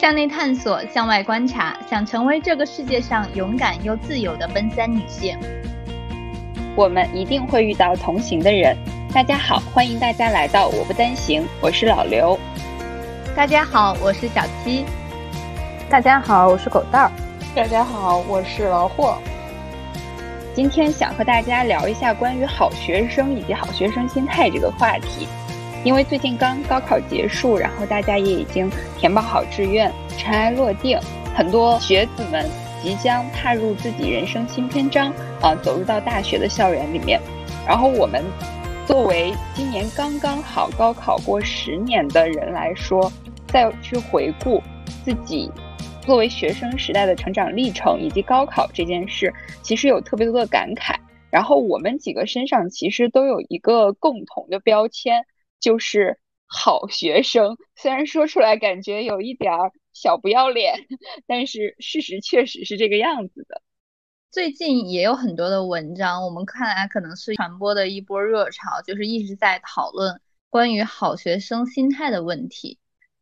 向内探索，向外观察，想成为这个世界上勇敢又自由的奔三女性。我们一定会遇到同行的人。大家好，欢迎大家来到我不单行，我是老刘。大家好，我是小七。大家好，我是狗蛋儿。大家好，我是老霍。今天想和大家聊一下关于好学生以及好学生心态这个话题。因为最近刚高考结束，然后大家也已经填报好志愿，尘埃落定，很多学子们即将踏入自己人生新篇章啊，走入到大学的校园里面。然后我们作为今年刚刚好高考过十年的人来说，再去回顾自己作为学生时代的成长历程以及高考这件事，其实有特别多的感慨。然后我们几个身上其实都有一个共同的标签。就是好学生，虽然说出来感觉有一点儿小不要脸，但是事实确实是这个样子的。最近也有很多的文章，我们看来可能是传播的一波热潮，就是一直在讨论关于好学生心态的问题。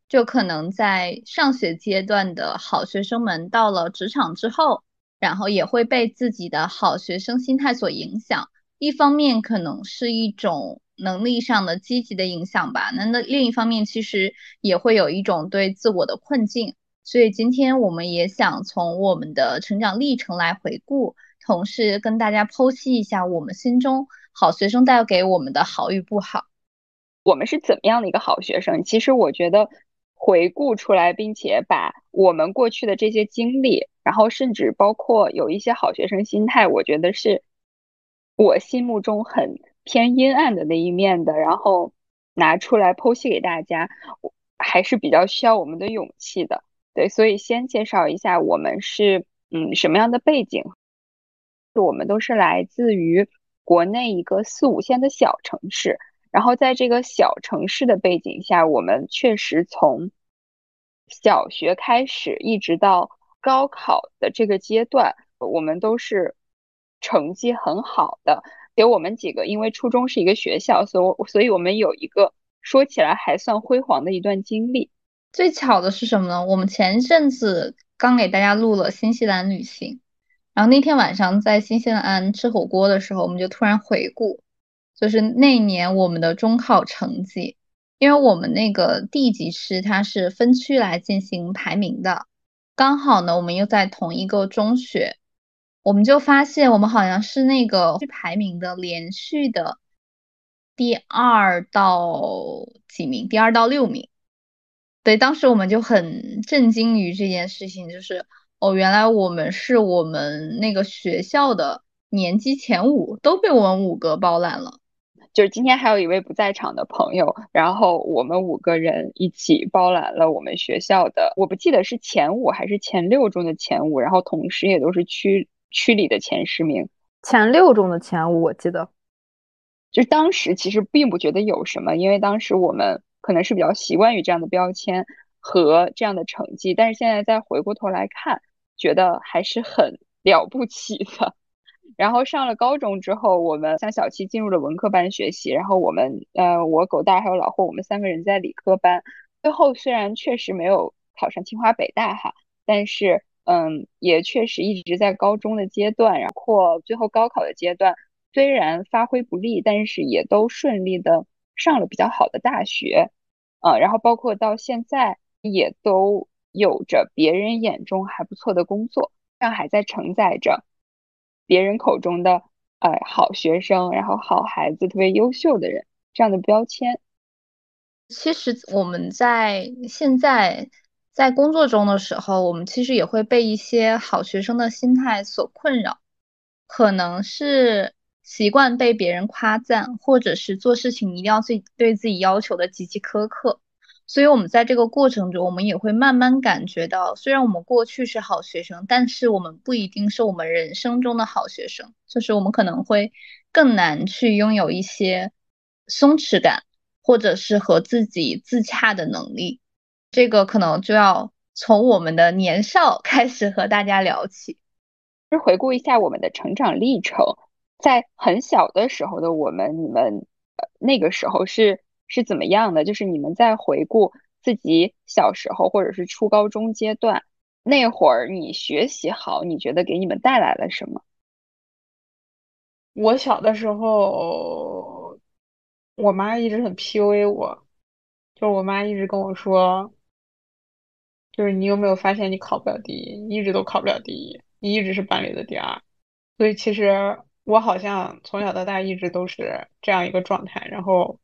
就可能在上学阶段的好学生们，到了职场之后，然后也会被自己的好学生心态所影响。一方面可能是一种。能力上的积极的影响吧，那那另一方面其实也会有一种对自我的困境，所以今天我们也想从我们的成长历程来回顾，同时跟大家剖析一下我们心中好学生带给我们的好与不好。我们是怎么样的一个好学生？其实我觉得回顾出来，并且把我们过去的这些经历，然后甚至包括有一些好学生心态，我觉得是我心目中很。偏阴暗的那一面的，然后拿出来剖析给大家，还是比较需要我们的勇气的。对，所以先介绍一下我们是嗯什么样的背景，我们都是来自于国内一个四五线的小城市，然后在这个小城市的背景下，我们确实从小学开始一直到高考的这个阶段，我们都是成绩很好的。给我们几个，因为初中是一个学校，所以所以我们有一个说起来还算辉煌的一段经历。最巧的是什么呢？我们前一阵子刚给大家录了新西兰旅行，然后那天晚上在新西兰吃火锅的时候，我们就突然回顾，就是那年我们的中考成绩，因为我们那个地级市它是分区来进行排名的，刚好呢我们又在同一个中学。我们就发现，我们好像是那个排名的连续的第二到几名，第二到六名。对，当时我们就很震惊于这件事情，就是哦，原来我们是我们那个学校的年级前五都被我们五个包揽了。就是今天还有一位不在场的朋友，然后我们五个人一起包揽了我们学校的，我不记得是前五还是前六中的前五，然后同时也都是区。区里的前十名，前六中的前五，我记得，就当时其实并不觉得有什么，因为当时我们可能是比较习惯于这样的标签和这样的成绩，但是现在再回过头来看，觉得还是很了不起的。然后上了高中之后，我们像小七进入了文科班学习，然后我们呃，我狗蛋还有老霍，我们三个人在理科班，最后虽然确实没有考上清华北大哈，但是。嗯，也确实一直在高中的阶段，然后最后高考的阶段，虽然发挥不利，但是也都顺利的上了比较好的大学，嗯，然后包括到现在也都有着别人眼中还不错的工作，但还在承载着别人口中的呃好学生，然后好孩子，特别优秀的人这样的标签。其实我们在现在。在工作中的时候，我们其实也会被一些好学生的心态所困扰，可能是习惯被别人夸赞，或者是做事情一定要最对自己要求的极其苛刻。所以，我们在这个过程中，我们也会慢慢感觉到，虽然我们过去是好学生，但是我们不一定是我们人生中的好学生，就是我们可能会更难去拥有一些松弛感，或者是和自己自洽的能力。这个可能就要从我们的年少 开始和大家聊起，就回顾一下我们的成长历程。在很小的时候的我们，你们呃那个时候是是怎么样的？就是你们在回顾自己小时候或者是初高中阶段那会儿，你学习好，你觉得给你们带来了什么？我小的时候，我妈一直很 PUA 我，就是我妈一直跟我说，就是你有没有发现你考不了第一，你一直都考不了第一，你一直是班里的第二。所以其实我好像从小到大一直都是这样一个状态，然后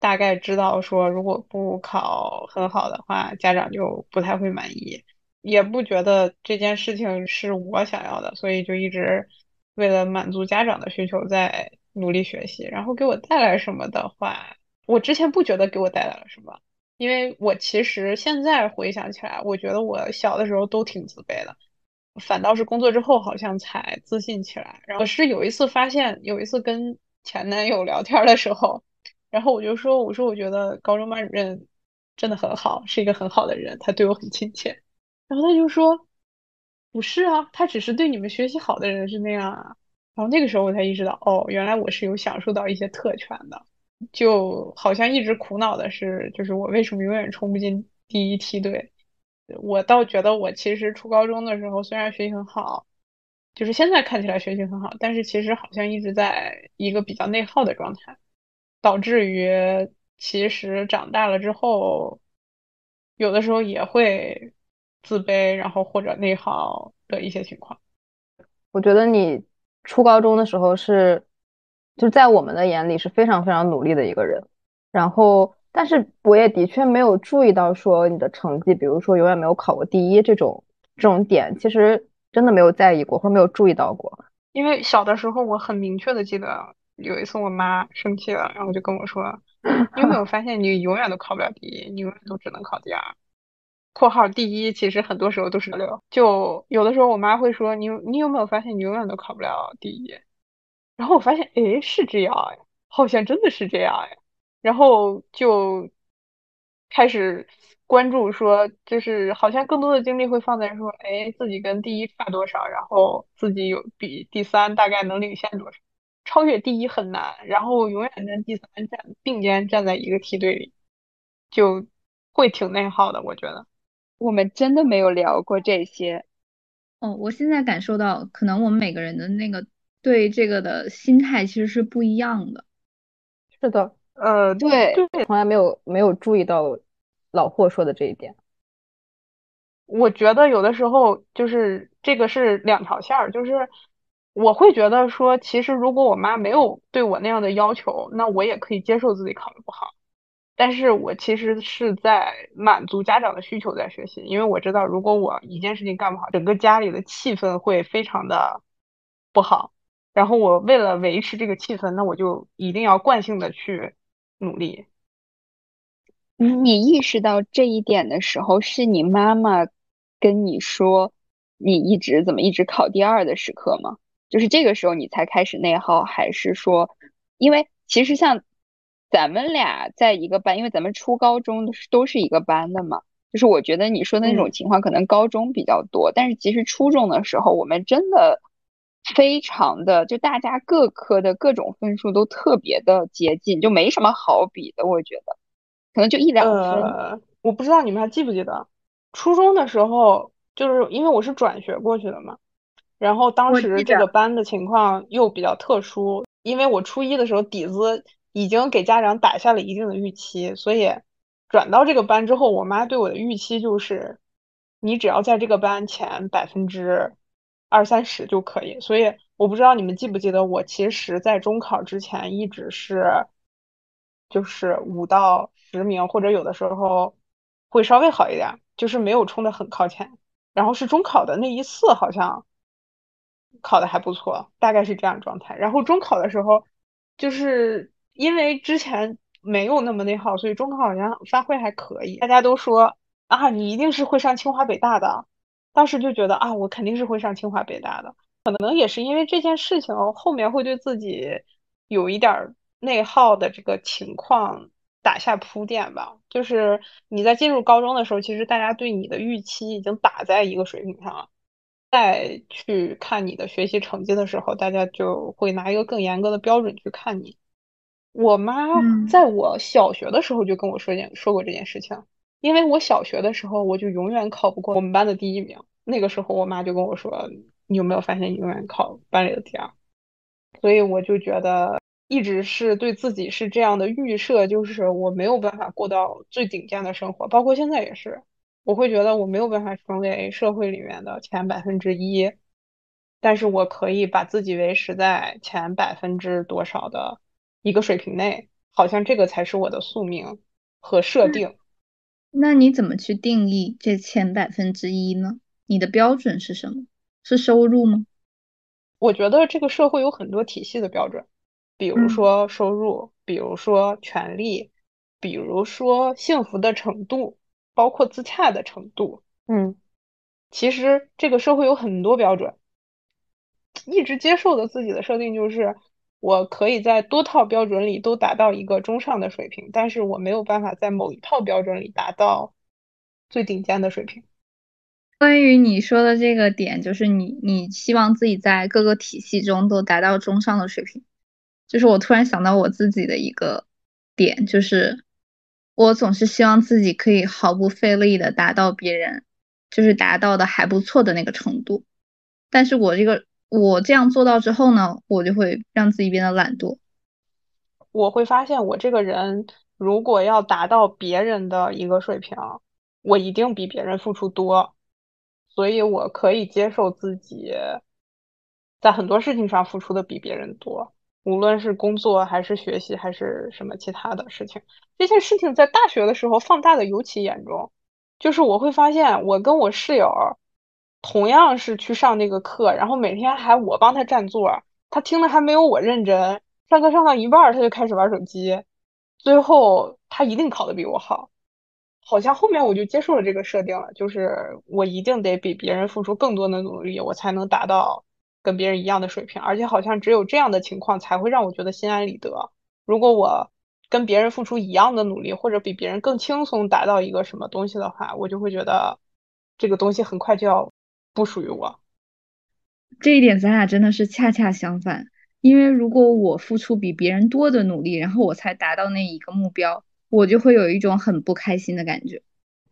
大概知道说如果不考很好的话，家长就不太会满意，也不觉得这件事情是我想要的，所以就一直。为了满足家长的需求，在努力学习，然后给我带来什么的话，我之前不觉得给我带来了什么，因为我其实现在回想起来，我觉得我小的时候都挺自卑的，反倒是工作之后好像才自信起来。然后是有一次发现，有一次跟前男友聊天的时候，然后我就说，我说我觉得高中班主任真的很好，是一个很好的人，他对我很亲切。然后他就说。不是啊，他只是对你们学习好的人是那样啊。然后那个时候我才意识到，哦，原来我是有享受到一些特权的。就好像一直苦恼的是，就是我为什么永远冲不进第一梯队。我倒觉得我其实初高中的时候虽然学习很好，就是现在看起来学习很好，但是其实好像一直在一个比较内耗的状态，导致于其实长大了之后，有的时候也会。自卑，然后或者内耗的一些情况。我觉得你初高中的时候是，就在我们的眼里是非常非常努力的一个人。然后，但是我也的确没有注意到说你的成绩，比如说永远没有考过第一这种这种点，其实真的没有在意过或者没有注意到过。因为小的时候我很明确的记得有一次我妈生气了，然后就跟我说：“你有没有发现你永远都考不了第一，你永远都只能考第二。”括号第一，其实很多时候都是六。就有的时候，我妈会说：“你你有没有发现，你永远都考不了第一？”然后我发现，哎，是这样哎，好像真的是这样哎。然后就开始关注，说就是好像更多的精力会放在说，哎，自己跟第一差多少，然后自己有比第三大概能领先多少，超越第一很难，然后永远跟第三站并肩站在一个梯队里，就会挺内耗的，我觉得。我们真的没有聊过这些，哦，我现在感受到，可能我们每个人的那个对这个的心态其实是不一样的。是的，呃，对，从来没有没有注意到老霍说的这一点。我觉得有的时候就是这个是两条线儿，就是我会觉得说，其实如果我妈没有对我那样的要求，那我也可以接受自己考的不好。但是我其实是在满足家长的需求在学习，因为我知道如果我一件事情干不好，整个家里的气氛会非常的不好。然后我为了维持这个气氛，那我就一定要惯性的去努力。你意识到这一点的时候，是你妈妈跟你说你一直怎么一直考第二的时刻吗？就是这个时候你才开始内耗，还是说，因为其实像。咱们俩在一个班，因为咱们初高中都是一个班的嘛。就是我觉得你说的那种情况，可能高中比较多，但是其实初中的时候，我们真的非常的，就大家各科的各种分数都特别的接近，就没什么好比的。我觉得可能就一两分。我不知道你们还记不记得，初中的时候，就是因为我是转学过去的嘛，然后当时这个班的情况又比较特殊，因为我初一的时候底子。已经给家长打下了一定的预期，所以转到这个班之后，我妈对我的预期就是，你只要在这个班前百分之二三十就可以。所以我不知道你们记不记得，我其实，在中考之前一直是，就是五到十名，或者有的时候会稍微好一点，就是没有冲的很靠前。然后是中考的那一次，好像考的还不错，大概是这样状态。然后中考的时候，就是。因为之前没有那么内耗，所以中考好像发挥还可以。大家都说啊，你一定是会上清华北大的。当时就觉得啊，我肯定是会上清华北大的。可能也是因为这件事情后面会对自己有一点内耗的这个情况打下铺垫吧。就是你在进入高中的时候，其实大家对你的预期已经打在一个水平上了。再去看你的学习成绩的时候，大家就会拿一个更严格的标准去看你。我妈在我小学的时候就跟我说件说过这件事情，因为我小学的时候我就永远考不过我们班的第一名，那个时候我妈就跟我说：“你有没有发现你永远考班里的第二？”所以我就觉得一直是对自己是这样的预设，就是我没有办法过到最顶尖的生活，包括现在也是，我会觉得我没有办法成为社会里面的前百分之一，但是我可以把自己维持在前百分之多少的一个水平内，好像这个才是我的宿命和设定。那你怎么去定义这前百分之一呢？你的标准是什么？是收入吗？我觉得这个社会有很多体系的标准，比如说收入，比如说权利，比如说幸福的程度，包括自洽的程度。嗯，其实这个社会有很多标准，一直接受的自己的设定就是，我可以在多套标准里都达到一个中上的水平，但是我没有办法在某一套标准里达到最顶尖的水平。关于你说的这个点，就是你你希望自己在各个体系中都达到中上的水平，就是我突然想到我自己的一个点，就是我总是希望自己可以毫不费力的达到别人就是达到的还不错的那个程度，但是我这个我这样做到之后呢，我就会让自己变得懒惰。我会发现我这个人如果要达到别人的一个水平，我一定比别人付出多。所以，我可以接受自己在很多事情上付出的比别人多，无论是工作还是学习还是什么其他的事情。这件事情在大学的时候放大的尤其严重，就是我会发现，我跟我室友同样是去上那个课，然后每天还我帮他占座，他听的还没有我认真。上课上到一半，他就开始玩手机，最后他一定考的比我好。好像后面我就接受了这个设定了，就是我一定得比别人付出更多的努力，我才能达到跟别人一样的水平。而且好像只有这样的情况才会让我觉得心安理得。如果我跟别人付出一样的努力，或者比别人更轻松达到一个什么东西的话，我就会觉得这个东西很快就要不属于我。这一点咱俩真的是恰恰相反，因为如果我付出比别人多的努力，然后我才达到那一个目标。我就会有一种很不开心的感觉，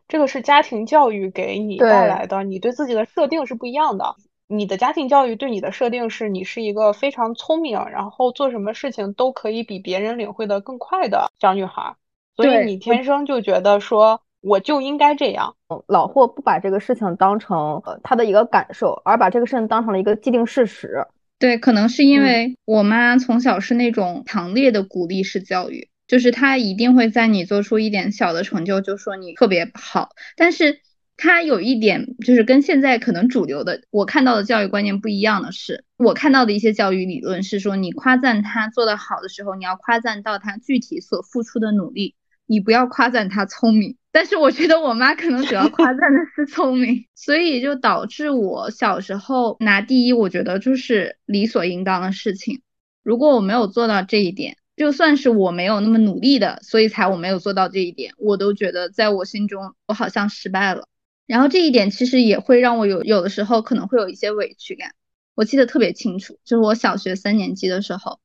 这个是家庭教育给你带来的，你对自己的设定是不一样的。你的家庭教育对你的设定是你是一个非常聪明，然后做什么事情都可以比别人领会的更快的小女孩，所以你天生就觉得说我就应该这样。老霍不把这个事情当成呃他的一个感受，而把这个事情当成了一个既定事实。对，可能是因为我妈从小是那种强烈的鼓励式教育。就是她一定会在你做出一点小的成就，就说你特别好。但是她有一点，就是跟现在可能主流的我看到的教育观念不一样的是，我看到的一些教育理论是说，你夸赞他做得好的时候，你要夸赞到他具体所付出的努力，你不要夸赞他聪明。但是我觉得我妈可能主要夸赞的是聪明，所以就导致我小时候拿第一，我觉得就是理所应当的事情。如果我没有做到这一点，就算是我没有那么努力的，所以才我没有做到这一点，我都觉得在我心中我好像失败了。然后这一点其实也会让我有有的时候可能会有一些委屈感。我记得特别清楚，就是我小学三年级的时候，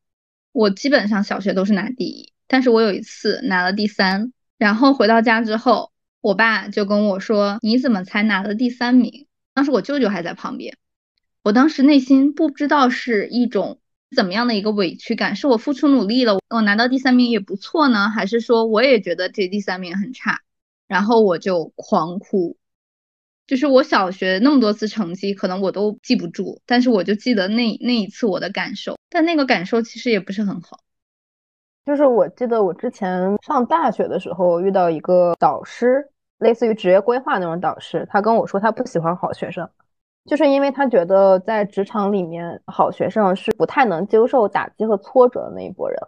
我基本上小学都是拿第一，但是我有一次拿了第三。然后回到家之后，我爸就跟我说：“你怎么才拿了第三名？”当时我舅舅还在旁边，我当时内心不知道是一种。怎么样的一个委屈感？是我付出努力了，我拿到第三名也不错呢，还是说我也觉得这第三名很差，然后我就狂哭。就是我小学那么多次成绩，可能我都记不住，但是我就记得那那一次我的感受，但那个感受其实也不是很好。就是我记得我之前上大学的时候遇到一个导师，类似于职业规划那种导师，他跟我说他不喜欢好学生。就是因为他觉得在职场里面，好学生是不太能接受打击和挫折的那一波人，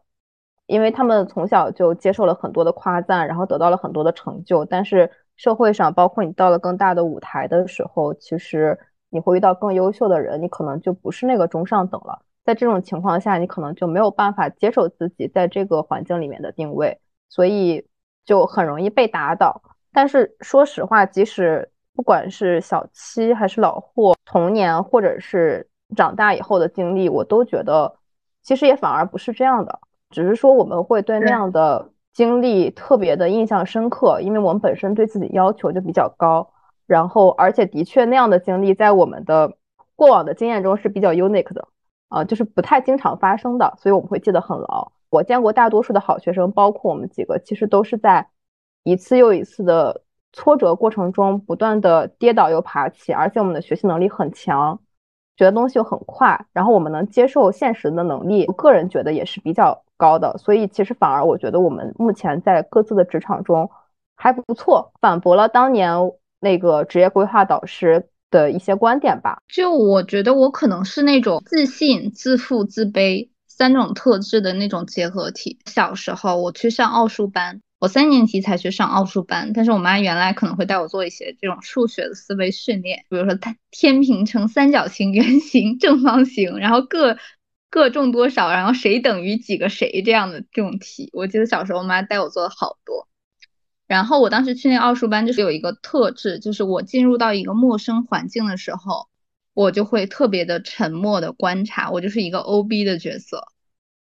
因为他们从小就接受了很多的夸赞，然后得到了很多的成就。但是社会上，包括你到了更大的舞台的时候，其实你会遇到更优秀的人，你可能就不是那个中上等了。在这种情况下，你可能就没有办法接受自己在这个环境里面的定位，所以就很容易被打倒。但是说实话，即使不管是小七还是老霍，童年或者是长大以后的经历，我都觉得其实也反而不是这样的，只是说我们会对那样的经历特别的印象深刻，因为我们本身对自己要求就比较高，然后而且的确那样的经历在我们的过往的经验中是比较 unique 的，啊，就是不太经常发生的，所以我们会记得很牢。我见过大多数的好学生，包括我们几个，其实都是在一次又一次的挫折过程中不断的跌倒又爬起，而且我们的学习能力很强。学的东西又很快，然后我们能接受现实的能力，我个人觉得也是比较高的，所以其实反而我觉得我们目前在各自的职场中还不错，反驳了当年那个职业规划导师的一些观点吧。就我觉得我可能是那种自信、自负、自卑三种特质的那种结合体。小时候我去上奥数班。我三年级才去上奥数班，但是我妈原来可能会带我做一些这种数学的思维训练，比如说它天平乘三角形、圆形、正方形，然后各各重多少，然后谁等于几个谁这样的这种题。我记得小时候我妈带我做了好多。然后我当时去那奥数班，就是有一个特质，就是我进入到一个陌生环境的时候，我就会特别的沉默的观察，我就是一个 O B 的角色。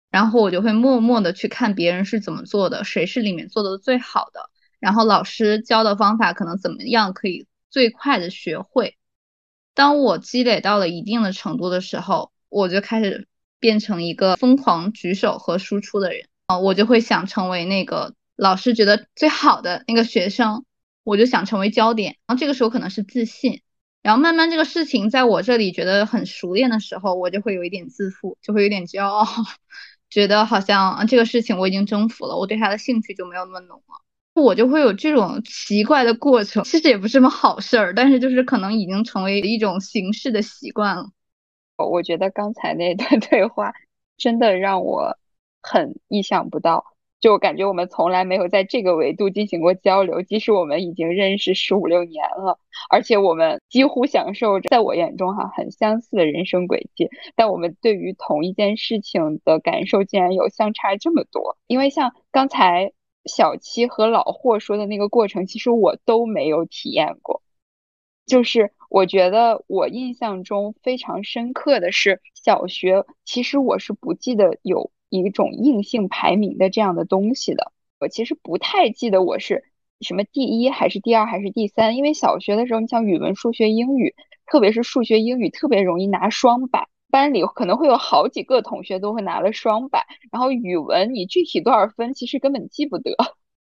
然后我就会默默的去看别人是怎么做的，谁是里面做的最好的，然后老师教的方法可能怎么样可以最快的学会。当我积累到了一定的程度的时候，我就开始变成一个疯狂举手和输出的人啊，我就会想成为那个老师觉得最好的那个学生，我就想成为焦点。然后这个时候可能是自信，然后慢慢这个事情在我这里觉得很熟练的时候，我就会有一点自负，就会有点骄傲。觉得好像这个事情我已经征服了，我对他的兴趣就没有那么浓了，我就会有这种奇怪的过程。其实也不是什么好事儿，但是就是可能已经成为一种形式的习惯了。我觉得刚才那段 对话真的让我很意想不到。就感觉我们从来没有在这个维度进行过交流，即使我们已经认识十五六年了，而且我们几乎享受着在我眼中哈很相似的人生轨迹，但我们对于同一件事情的感受竟然有相差这么多。因为像刚才小七和老霍说的那个过程，其实我都没有体验过。就是我觉得我印象中非常深刻的是小学，其实我是不记得有。一种硬性排名的这样的东西的，我其实不太记得我是什么第一还是第二还是第三，因为小学的时候，你像语文、数学、英语，特别是数学、英语特别容易拿双百，班里可能会有好几个同学都会拿了双百，然后语文你具体多少分其实根本记不得，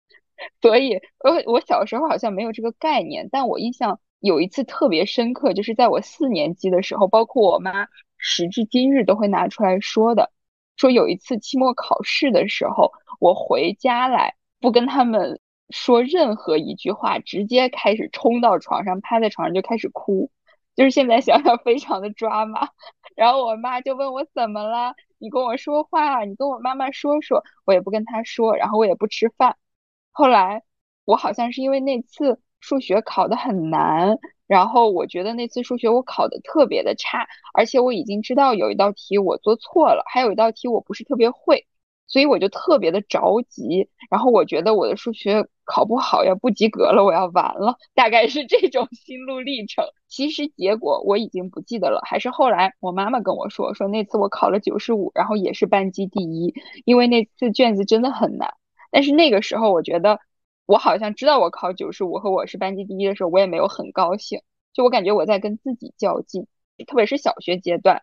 所以我我小时候好像没有这个概念，但我印象有一次特别深刻，就是在我四年级的时候，包括我妈时至今日都会拿出来说的。说有一次期末考试的时候，我回家来不跟他们说任何一句话，直接开始冲到床上，趴在床上就开始哭，就是现在想想非常的抓马。然后我妈就问我怎么了，你跟我说话，你跟我妈妈说说，我也不跟她说，然后我也不吃饭。后来我好像是因为那次数学考得很难。然后我觉得那次数学我考的特别的差，而且我已经知道有一道题我做错了，还有一道题我不是特别会，所以我就特别的着急。然后我觉得我的数学考不好要不及格了，我要完了，大概是这种心路历程。其实结果我已经不记得了，还是后来我妈妈跟我说，说那次我考了九十五，然后也是班级第一，因为那次卷子真的很难。但是那个时候我觉得。我好像知道我考九十五和我是班级第一的时候，我也没有很高兴。就我感觉我在跟自己较劲，特别是小学阶段，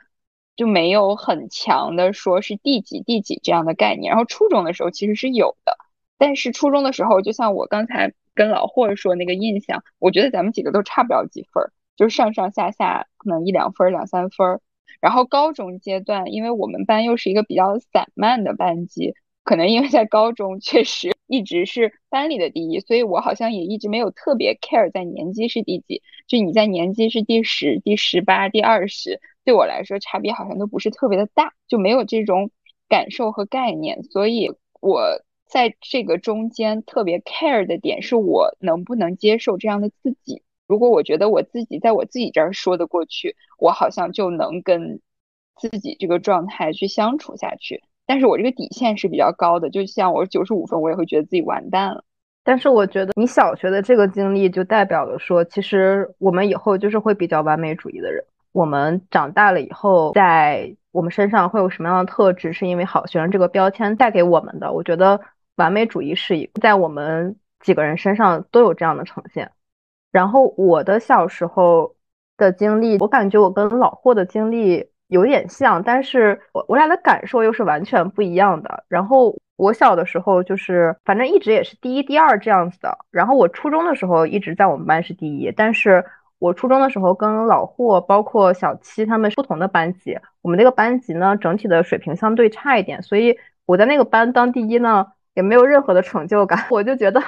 就没有很强的说是第几第几这样的概念。然后初中的时候其实是有的，但是初中的时候，就像我刚才跟老霍说那个印象，我觉得咱们几个都差不了几分，就是上上下下可能一两分、两三分。然后高中阶段，因为我们班又是一个比较散漫的班级。可能因为在高中确实一直是班里的第一，所以我好像也一直没有特别 care 在年级是第几。就你在年级是第十、第十八、第二十，对我来说差别好像都不是特别的大，就没有这种感受和概念。所以我在这个中间特别 care 的点是我能不能接受这样的自己。如果我觉得我自己在我自己这儿说得过去，我好像就能跟自己这个状态去相处下去。但是我这个底线是比较高的，就像我九十五分，我也会觉得自己完蛋了。但是我觉得你小学的这个经历，就代表了说，其实我们以后就是会比较完美主义的人。我们长大了以后，在我们身上会有什么样的特质，是因为好学生这个标签带给我们的。我觉得完美主义是一在我们几个人身上都有这样的呈现。然后我的小时候的经历，我感觉我跟老霍的经历有点像，但是我我俩的感受又是完全不一样的。然后我小的时候就是，反正一直也是第一、第二这样子的。然后我初中的时候一直在我们班是第一，但是我初中的时候跟老霍，包括小七他们不同的班级，我们那个班级呢整体的水平相对差一点，所以我在那个班当第一呢也没有任何的成就感，我就觉得。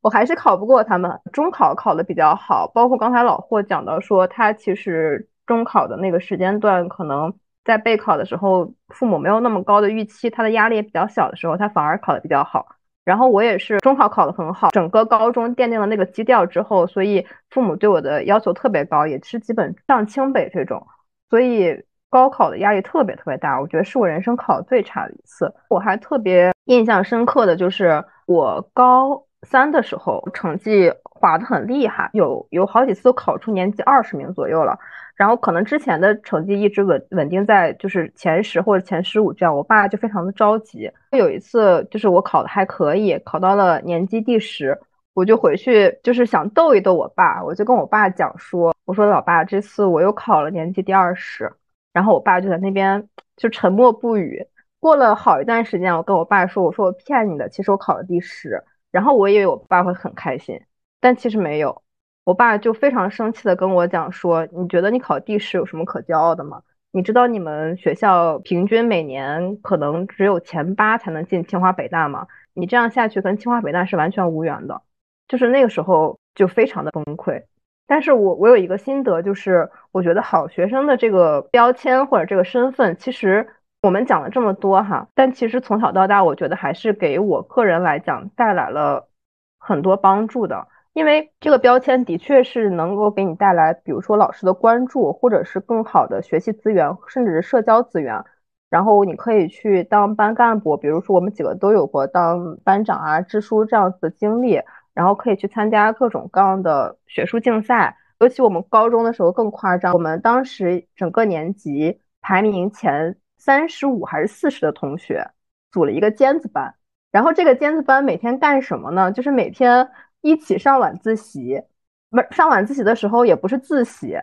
我还是考不过他们，中考考的比较好，包括刚才老霍讲到说，他其实中考的那个时间段，可能在备考的时候，父母没有那么高的预期，他的压力也比较小的时候，他反而考的比较好。然后我也是中考考的很好，整个高中奠定了那个基调之后，所以父母对我的要求特别高，也是基本上清北这种，所以高考的压力特别特别大，我觉得是我人生考最差的一次。我还特别印象深刻的就是我高。三的时候成绩滑得很厉害，有有好几次都考出年级二十名左右了。然后可能之前的成绩一直稳稳定在就是前十或者前十五这样，我爸就非常的着急。有一次就是我考的还可以，考到了年级第十，我就回去就是想逗一逗我爸，我就跟我爸讲说，我说老爸，这次我又考了年级第二十。然后我爸就在那边就沉默不语。过了好一段时间，我跟我爸说，我说我骗你的，其实我考了第十。然后我以为我爸会很开心，但其实没有。我爸就非常生气的跟我讲说：“你觉得你考第十有什么可骄傲的吗？你知道你们学校平均每年可能只有前八才能进清华北大吗？你这样下去跟清华北大是完全无缘的。”就是那个时候就非常的崩溃。但是我我有一个心得，就是我觉得好学生的这个标签或者这个身份，其实。我们讲了这么多哈，但其实从小到大，我觉得还是给我个人来讲带来了很多帮助的。因为这个标签的确是能够给你带来，比如说老师的关注，或者是更好的学习资源，甚至是社交资源。然后你可以去当班干部，比如说我们几个都有过当班长啊、支书这样子的经历。然后可以去参加各种各样的学术竞赛，尤其我们高中的时候更夸张，我们当时整个年级排名前。三十五还是四十的同学组了一个尖子班，然后这个尖子班每天干什么呢？就是每天一起上晚自习，不上晚自习的时候也不是自习，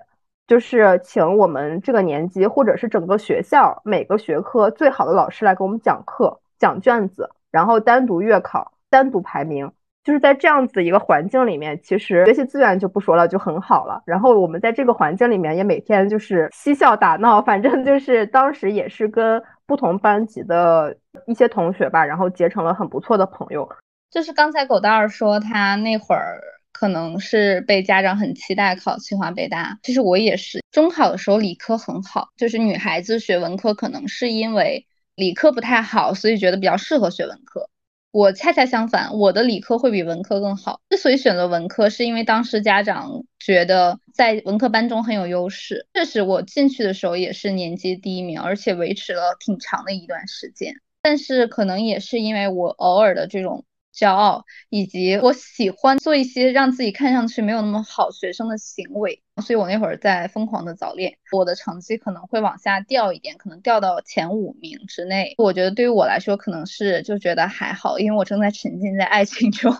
就是请我们这个年级或者是整个学校每个学科最好的老师来给我们讲课、讲卷子，然后单独月考、单独排名。就是在这样子一个环境里面，其实学习资源就不说了，就很好了。然后我们在这个环境里面也每天就是嬉笑打闹，反正就是当时也是跟不同班级的一些同学吧，然后结成了很不错的朋友。就是刚才狗蛋儿说他那会儿可能是被家长很期待考清华北大，其实我也是中考的时候理科很好，就是女孩子学文科可能是因为理科不太好，所以觉得比较适合学文科。我恰恰相反，我的理科会比文科更好。之所以选择文科，是因为当时家长觉得在文科班中很有优势。确实，我进去的时候也是年级第一名，而且维持了挺长的一段时间。但是可能也是因为我偶尔的这种。骄傲，以及我喜欢做一些让自己看上去没有那么好学生的行为，所以我那会儿在疯狂的早恋，我的成绩可能会往下掉一点，可能掉到前五名之内。我觉得对于我来说，可能是就觉得还好，因为我正在沉浸在爱情中。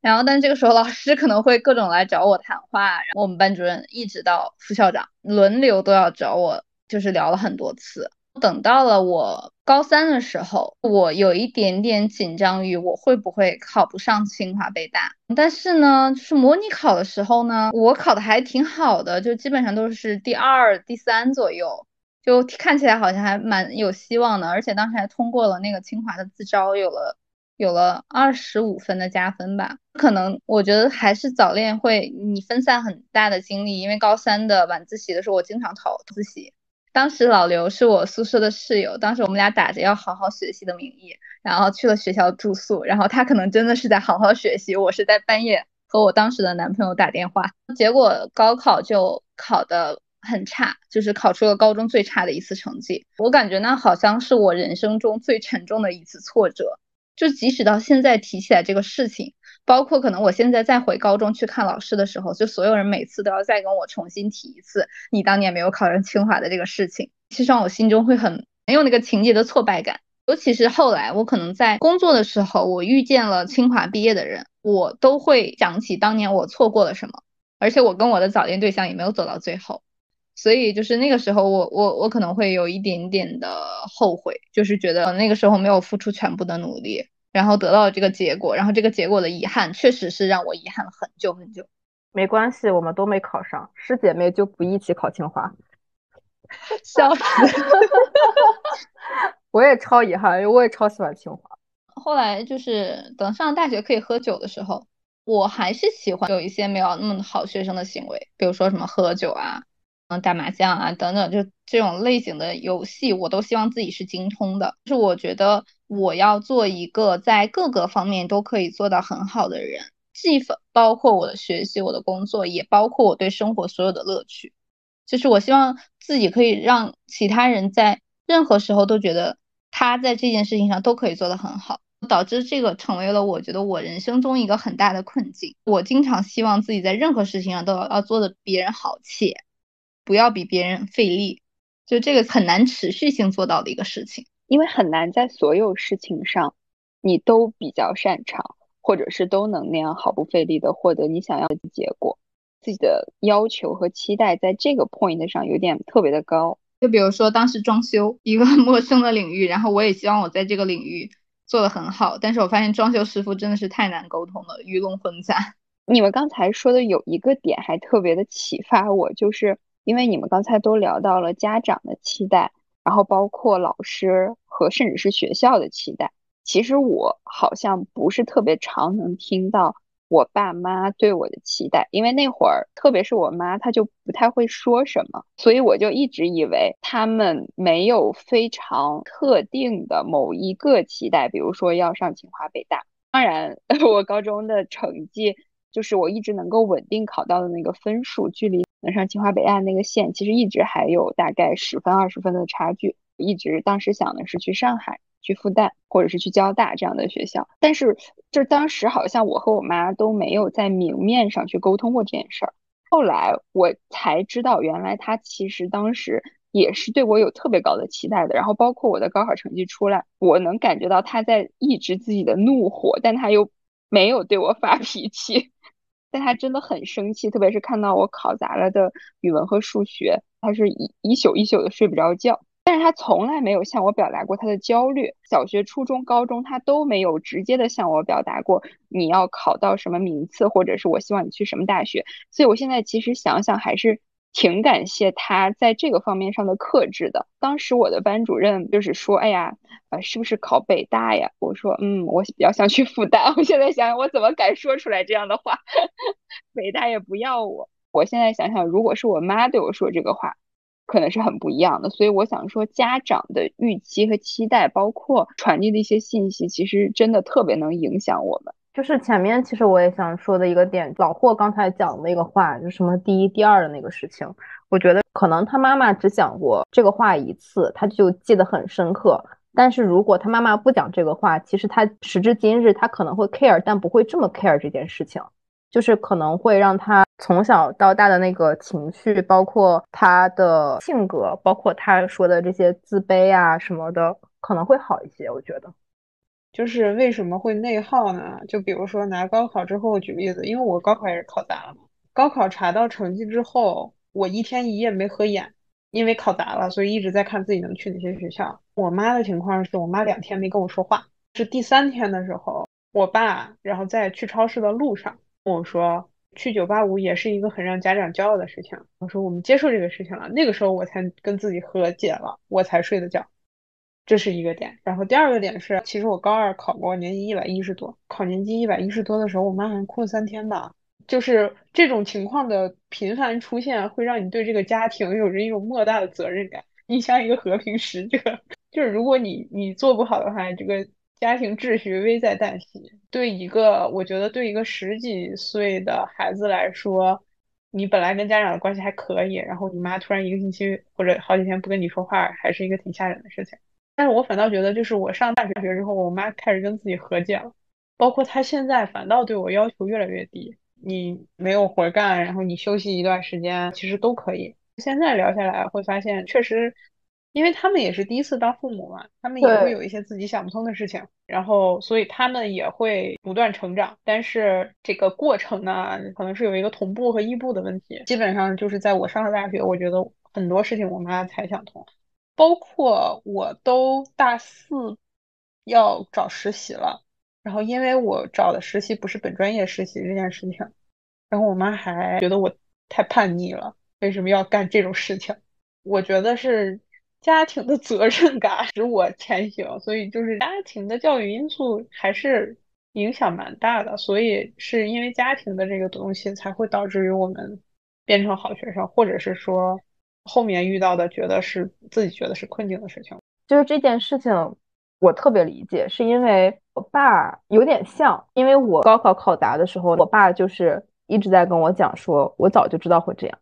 然后，但这个时候老师可能会各种来找我谈话，然后我们班主任一直到副校长轮流都要找我，就是聊了很多次。等到了我高三的时候，我有一点点紧张于我会不会考不上清华北大。但是呢，就是模拟考的时候呢，我考的还挺好的，就基本上都是第二、第三左右，就看起来好像还蛮有希望的。而且当时还通过了那个清华的自招，有了有了二十五分的加分吧。可能我觉得还是早恋会你分散很大的精力，因为高三的晚自习的时候，我经常逃自习。当时老刘是我宿舍的室友，当时我们俩打着要好好学习的名义，然后去了学校住宿，然后他可能真的是在好好学习，我是在半夜和我当时的男朋友打电话，结果高考就考的很差，就是考出了高中最差的一次成绩，我感觉那好像是我人生中最沉重的一次挫折，就即使到现在提起来这个事情。包括可能我现在再回高中去看老师的时候，就所有人每次都要再跟我重新提一次你当年没有考上清华的这个事情，其实让我心中会很没有那个情节的挫败感。尤其是后来我可能在工作的时候，我遇见了清华毕业的人，我都会想起当年我错过了什么，而且我跟我的早恋对象也没有走到最后，所以就是那个时候我我我可能会有一点点的后悔，就是觉得那个时候没有付出全部的努力，然后得到了这个结果，然后这个结果的遗憾确实是让我遗憾了很久很久。没关系，我们都没考上，师姐妹就不一起考清华。笑死！我也超遗憾，因为我也超喜欢清华。后来就是等上大学可以喝酒的时候，我还是喜欢有一些没有那么好学生的行为，比如说什么喝酒啊、嗯打麻将啊等等，就这种类型的游戏，我都希望自己是精通的。就是我觉得我要做一个在各个方面都可以做到很好的人，既包括我的学习、我的工作，也包括我对生活所有的乐趣。就是我希望自己可以让其他人在任何时候都觉得他在这件事情上都可以做得很好，导致这个成为了我觉得我人生中一个很大的困境。我经常希望自己在任何事情上都要要做的比人好且不要比别人费力，就这个很难持续性做到的一个事情，因为很难在所有事情上你都比较擅长，或者是都能那样毫不费力的获得你想要的结果。自己的要求和期待在这个 point 上有点特别的高，就比如说当时装修一个 陌生的领域，然后我也希望我在这个领域做的很好，但是我发现装修师傅真的是太难沟通了，鱼龙混杂。你们刚才说的有一个点还特别的启发我，就是因为你们刚才都聊到了家长的期待，然后包括老师和甚至是学校的期待，其实我好像不是特别常能听到。我爸妈对我的期待，因为那会儿，特别是我妈，她就不太会说什么，所以我就一直以为他们没有非常特定的某一个期待，比如说要上清华北大。当然，我高中的成绩就是我一直能够稳定考到的那个分数，距离能上清华北大那个线，其实一直还有大概十分二十分的差距。一直当时想的是去上海。去复旦或者是去交大这样的学校，但是就当时好像我和我妈都没有在明面上去沟通过这件事儿。后来我才知道，原来他其实当时也是对我有特别高的期待的。然后包括我的高考成绩出来，我能感觉到他在抑制自己的怒火，但他又没有对我发脾气。但他真的很生气，特别是看到我考砸了的语文和数学，他是一一宿一宿的睡不着觉。但是他从来没有向我表达过他的焦虑，小学、初中、高中他都没有直接的向我表达过你要考到什么名次，或者是我希望你去什么大学。所以我现在其实想想还是挺感谢他在这个方面上的克制的。当时我的班主任就是说，哎呀，呃，是不是考北大呀？我说，嗯，我比较想去复旦。我现在想想，我怎么敢说出来这样的话？北大也不要我。我现在想想，如果是我妈对我说这个话。可能是很不一样的，所以我想说，家长的预期和期待，包括传递的一些信息，其实真的特别能影响我们。就是前面其实我也想说的一个点，老霍刚才讲的那个话，就什么第一、第二的那个事情，我觉得可能他妈妈只讲过这个话一次，他就记得很深刻。但是如果他妈妈不讲这个话，其实他时至今日，他可能会 care，但不会这么 care 这件事情。就是可能会让他从小到大的那个情绪，包括他的性格，包括他说的这些自卑啊什么的，可能会好一些。我觉得，就是为什么会内耗呢？就比如说拿高考之后举例子，因为我高考也是考砸了嘛。高考查到成绩之后，我一天一夜没合眼，因为考砸了，所以一直在看自己能去哪些学校。我妈的情况是我妈两天没跟我说话，是第三天的时候，我爸然后在去超市的路上跟。我说去九八五也是一个很让家长骄傲的事情。我说我们接受这个事情了，那个时候我才跟自己和解了，我才睡的觉。这是一个点。然后第二个点是，其实我高二考过年级一百一十多，考年级一百一十多的时候，我妈好像哭了三天吧。就是这种情况的频繁出现，会让你对这个家庭有着一种莫大的责任感。你像一个和平使者，就是如果你你做不好的话，这个。家庭秩序危在旦夕。对一个，我觉得对一个十几岁的孩子来说，你本来跟家长的关系还可以，然后你妈突然一个星期或者好几天不跟你说话，还是一个挺吓人的事情。但是我反倒觉得，就是我上大学之后，我妈开始跟自己和解了，包括她现在反倒对我要求越来越低。你没有活干，然后你休息一段时间，其实都可以。现在聊下来会发现，确实。因为他们也是第一次当父母嘛，他们也会有一些自己想不通的事情，然后所以他们也会不断成长。但是这个过程呢，可能是有一个同步和异步的问题。基本上就是在我上了大学，我觉得很多事情我妈才想通，包括我都大四要找实习了，然后因为我找的实习不是本专业实习这件事情，然后我妈还觉得我太叛逆了，为什么要干这种事情？我觉得是家庭的责任感使我前行，所以就是家庭的教育因素还是影响蛮大的，所以是因为家庭的这个东西才会导致于我们变成好学生，或者是说后面遇到的觉得是自己觉得是困境的事情。就是这件事情，我特别理解，是因为我爸有点像，因为我高考考砸的时候，我爸就是一直在跟我讲说，我早就知道会这样，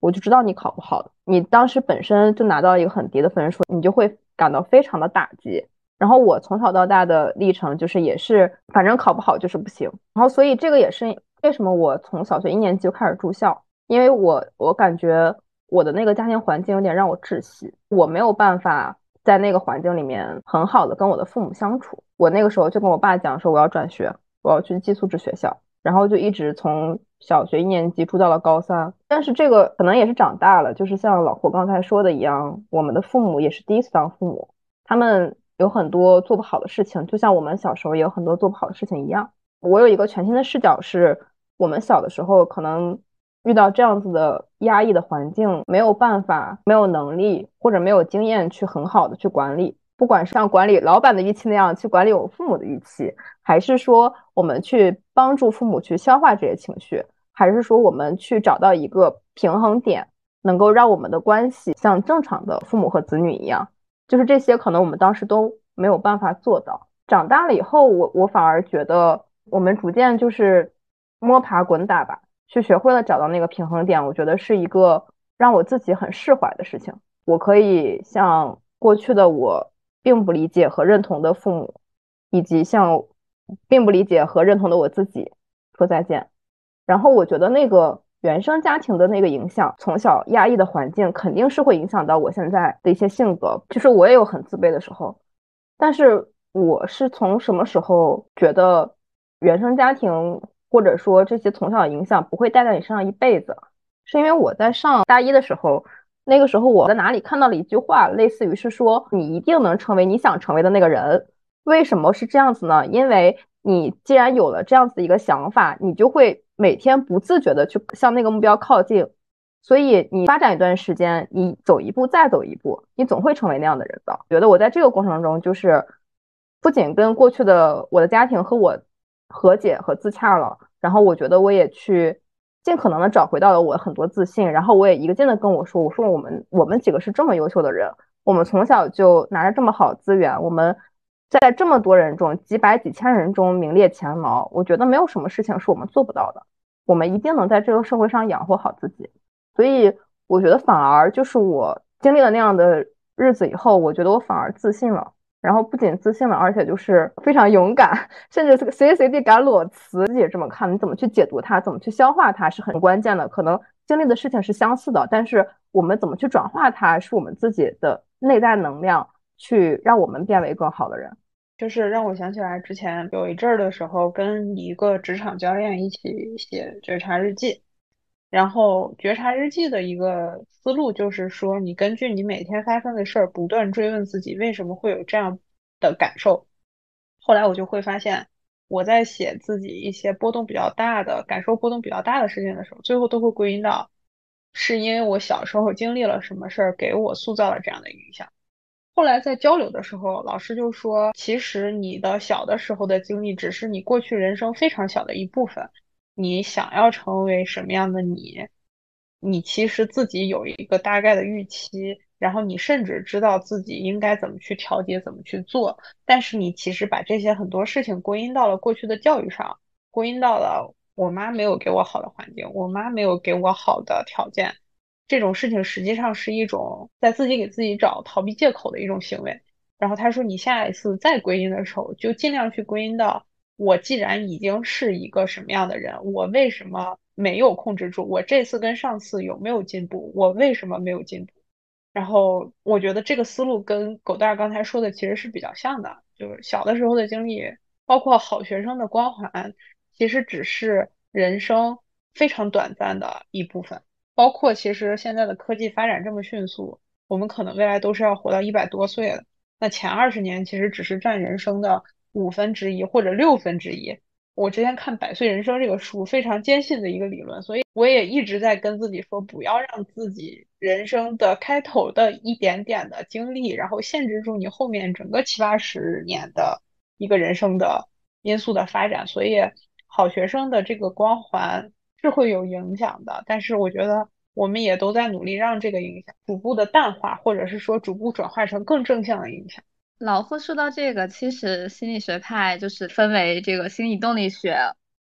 我就知道你考不好，你当时本身就拿到一个很低的分数，你就会感到非常的打击。然后我从小到大的历程就是也是，反正考不好就是不行。然后所以这个也是为什么我从小学一年级就开始住校，因为我我感觉我的那个家庭环境有点让我窒息，我没有办法在那个环境里面很好的跟我的父母相处。我那个时候就跟我爸讲说我要转学，我要去寄宿制学校，然后就一直从小学一年级住到了高三。但是这个可能也是长大了，就是像老胡刚才说的一样，我们的父母也是第一次当父母，他们有很多做不好的事情，就像我们小时候也有很多做不好的事情一样。我有一个全新的视角，是我们小的时候可能遇到这样子的压抑的环境，没有办法、没有能力或者没有经验去很好的去管理，不管是像管理老板的预期那样去管理我父母的预期，还是说我们去帮助父母去消化这些情绪，还是说我们去找到一个平衡点，能够让我们的关系像正常的父母和子女一样。就是这些，可能我们当时都没有办法做到。长大了以后，我我反而觉得我们逐渐就是摸爬滚打吧，去学会了找到那个平衡点。我觉得是一个让我自己很释怀的事情。我可以向过去的我并不理解和认同的父母，以及向并不理解和认同的我自己说再见。然后我觉得那个。原生家庭的那个影响，从小压抑的环境肯定是会影响到我现在的一些性格。就是我也有很自卑的时候，但是我是从什么时候觉得原生家庭或者说这些从小的影响不会带在你身上一辈子？是因为我在上大一的时候，那个时候我在哪里看到了一句话，类似于是说你一定能成为你想成为的那个人。为什么是这样子呢？因为你既然有了这样子的一个想法，你就会。每天不自觉的去向那个目标靠近，所以你发展一段时间，你走一步再走一步，你总会成为那样的人的。觉得我在这个过程中，就是不仅跟过去的我的家庭和我和解和自洽了，然后我觉得我也去尽可能的找回到了我很多自信，然后我也一个劲的跟我说，我说我们我们几个是这么优秀的人，我们从小就拿着这么好资源，我们。在这么多人中，几百几千人中名列前茅，我觉得没有什么事情是我们做不到的。我们一定能在这个社会上养活好自己。所以，我觉得反而就是我经历了那样的日子以后，我觉得我反而自信了。然后不仅自信了，而且就是非常勇敢，甚至随时随地敢裸辞。自己也这么看，你怎么去解读它，怎么去消化它是很关键的。可能经历的事情是相似的，但是我们怎么去转化它，是我们自己的内在能量。去让我们变为更好的人，就是让我想起来之前有一阵儿的时候，跟一个职场教练一起写觉察日记。然后觉察日记的一个思路就是说，你根据你每天发生的事儿，不断追问自己为什么会有这样的感受。后来我就会发现，我在写自己一些波动比较大的感受、波动比较大的事情的时候，最后都会归因到，是因为我小时候经历了什么事儿，给我塑造了这样的影响。后来在交流的时候，老师就说：“其实你的小的时候的经历只是你过去人生非常小的一部分。你想要成为什么样的你，你其实自己有一个大概的预期，然后你甚至知道自己应该怎么去调节、怎么去做。但是你其实把这些很多事情归因到了过去的教育上，归因到了我妈没有给我好的环境，我妈没有给我好的条件。”这种事情实际上是一种在自己给自己找逃避借口的一种行为。然后他说：“你下一次再归因的时候，就尽量去归因到我既然已经是一个什么样的人，我为什么没有控制住？我这次跟上次有没有进步？我为什么没有进步？然后我觉得这个思路跟狗蛋儿刚才说的其实是比较像的，就是小的时候的经历，包括好学生的光环，其实只是人生非常短暂的一部分。包括其实现在的科技发展这么迅速，我们可能未来都是要活到一百多岁的。那前二十年其实只是占人生的五分之一或者六分之一。我之前看《百岁人生》这个书，非常坚信的一个理论，所以我也一直在跟自己说，不要让自己人生的开头的一点点的经历，然后限制住你后面整个七八十年的一个人生的因素的发展。所以，好学生的这个光环是会有影响的，但是我觉得我们也都在努力让这个影响逐步的淡化，或者是说逐步转化成更正向的影响。老霍说到这个，其实心理学派就是分为这个心理动力学，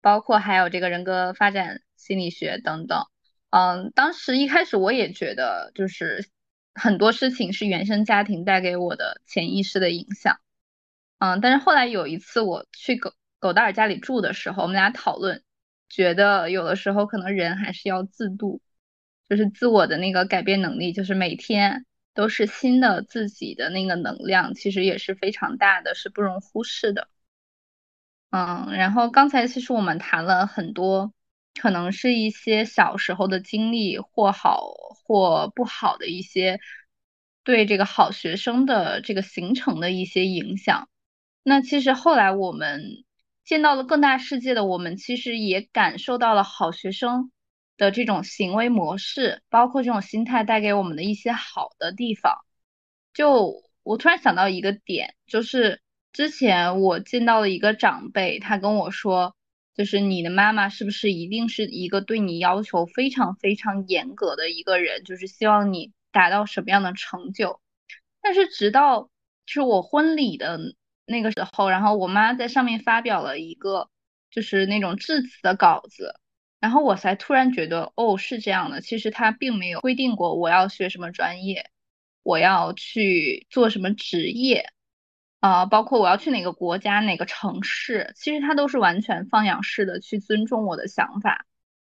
包括还有这个人格发展心理学等等。嗯，当时一开始我也觉得，就是很多事情是原生家庭带给我的潜意识的影响。嗯，但是后来有一次我去狗狗大尔家里住的时候，我们俩讨论，觉得有的时候可能人还是要自度，就是自我的那个改变能力，就是每天。都是新的自己的那个能量，其实也是非常大的，是不容忽视的。嗯，然后刚才其实我们谈了很多，可能是一些小时候的经历，或好或不好的一些对这个好学生的这个形成的一些影响。那其实后来我们见到了更大世界的我们，其实也感受到了好学生。的这种行为模式，包括这种心态带给我们的一些好的地方，就我突然想到一个点，就是之前我见到了一个长辈，他跟我说，就是你的妈妈是不是一定是一个对你要求非常非常严格的一个人，就是希望你达到什么样的成就？但是直到是我婚礼的那个时候，然后我妈在上面发表了一个就是那种致辞的稿子。然后我才突然觉得，哦，是这样的。其实他并没有规定过我要学什么专业，我要去做什么职业，啊，包括我要去哪个国家、哪个城市，其实他都是完全放养式的去尊重我的想法。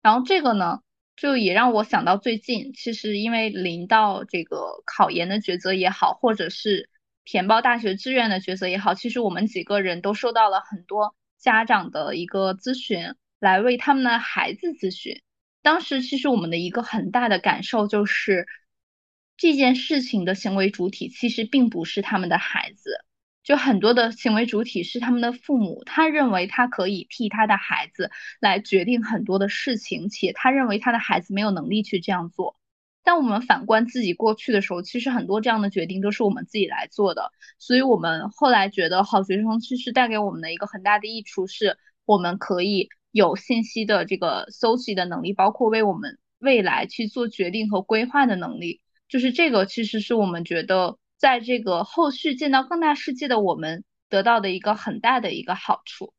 然后这个呢，就也让我想到最近，其实因为临到这个考研的抉择也好，或者是填报大学志愿的抉择也好，其实我们几个人都收到了很多家长的一个咨询。来为他们的孩子咨询。当时其实我们的一个很大的感受就是，这件事情的行为主体其实并不是他们的孩子，就很多的行为主体是他们的父母。他认为他可以替他的孩子来决定很多的事情，且他认为他的孩子没有能力去这样做。但我们反观自己过去的时候，其实很多这样的决定都是我们自己来做的。所以我们后来觉得，好学生其实带给我们的一个很大的益处是，我们可以。有信息的这个搜集的能力，包括为我们未来去做决定和规划的能力，就是这个其实是我们觉得在这个后续见到更大世界的我们得到的一个很大的一个好处。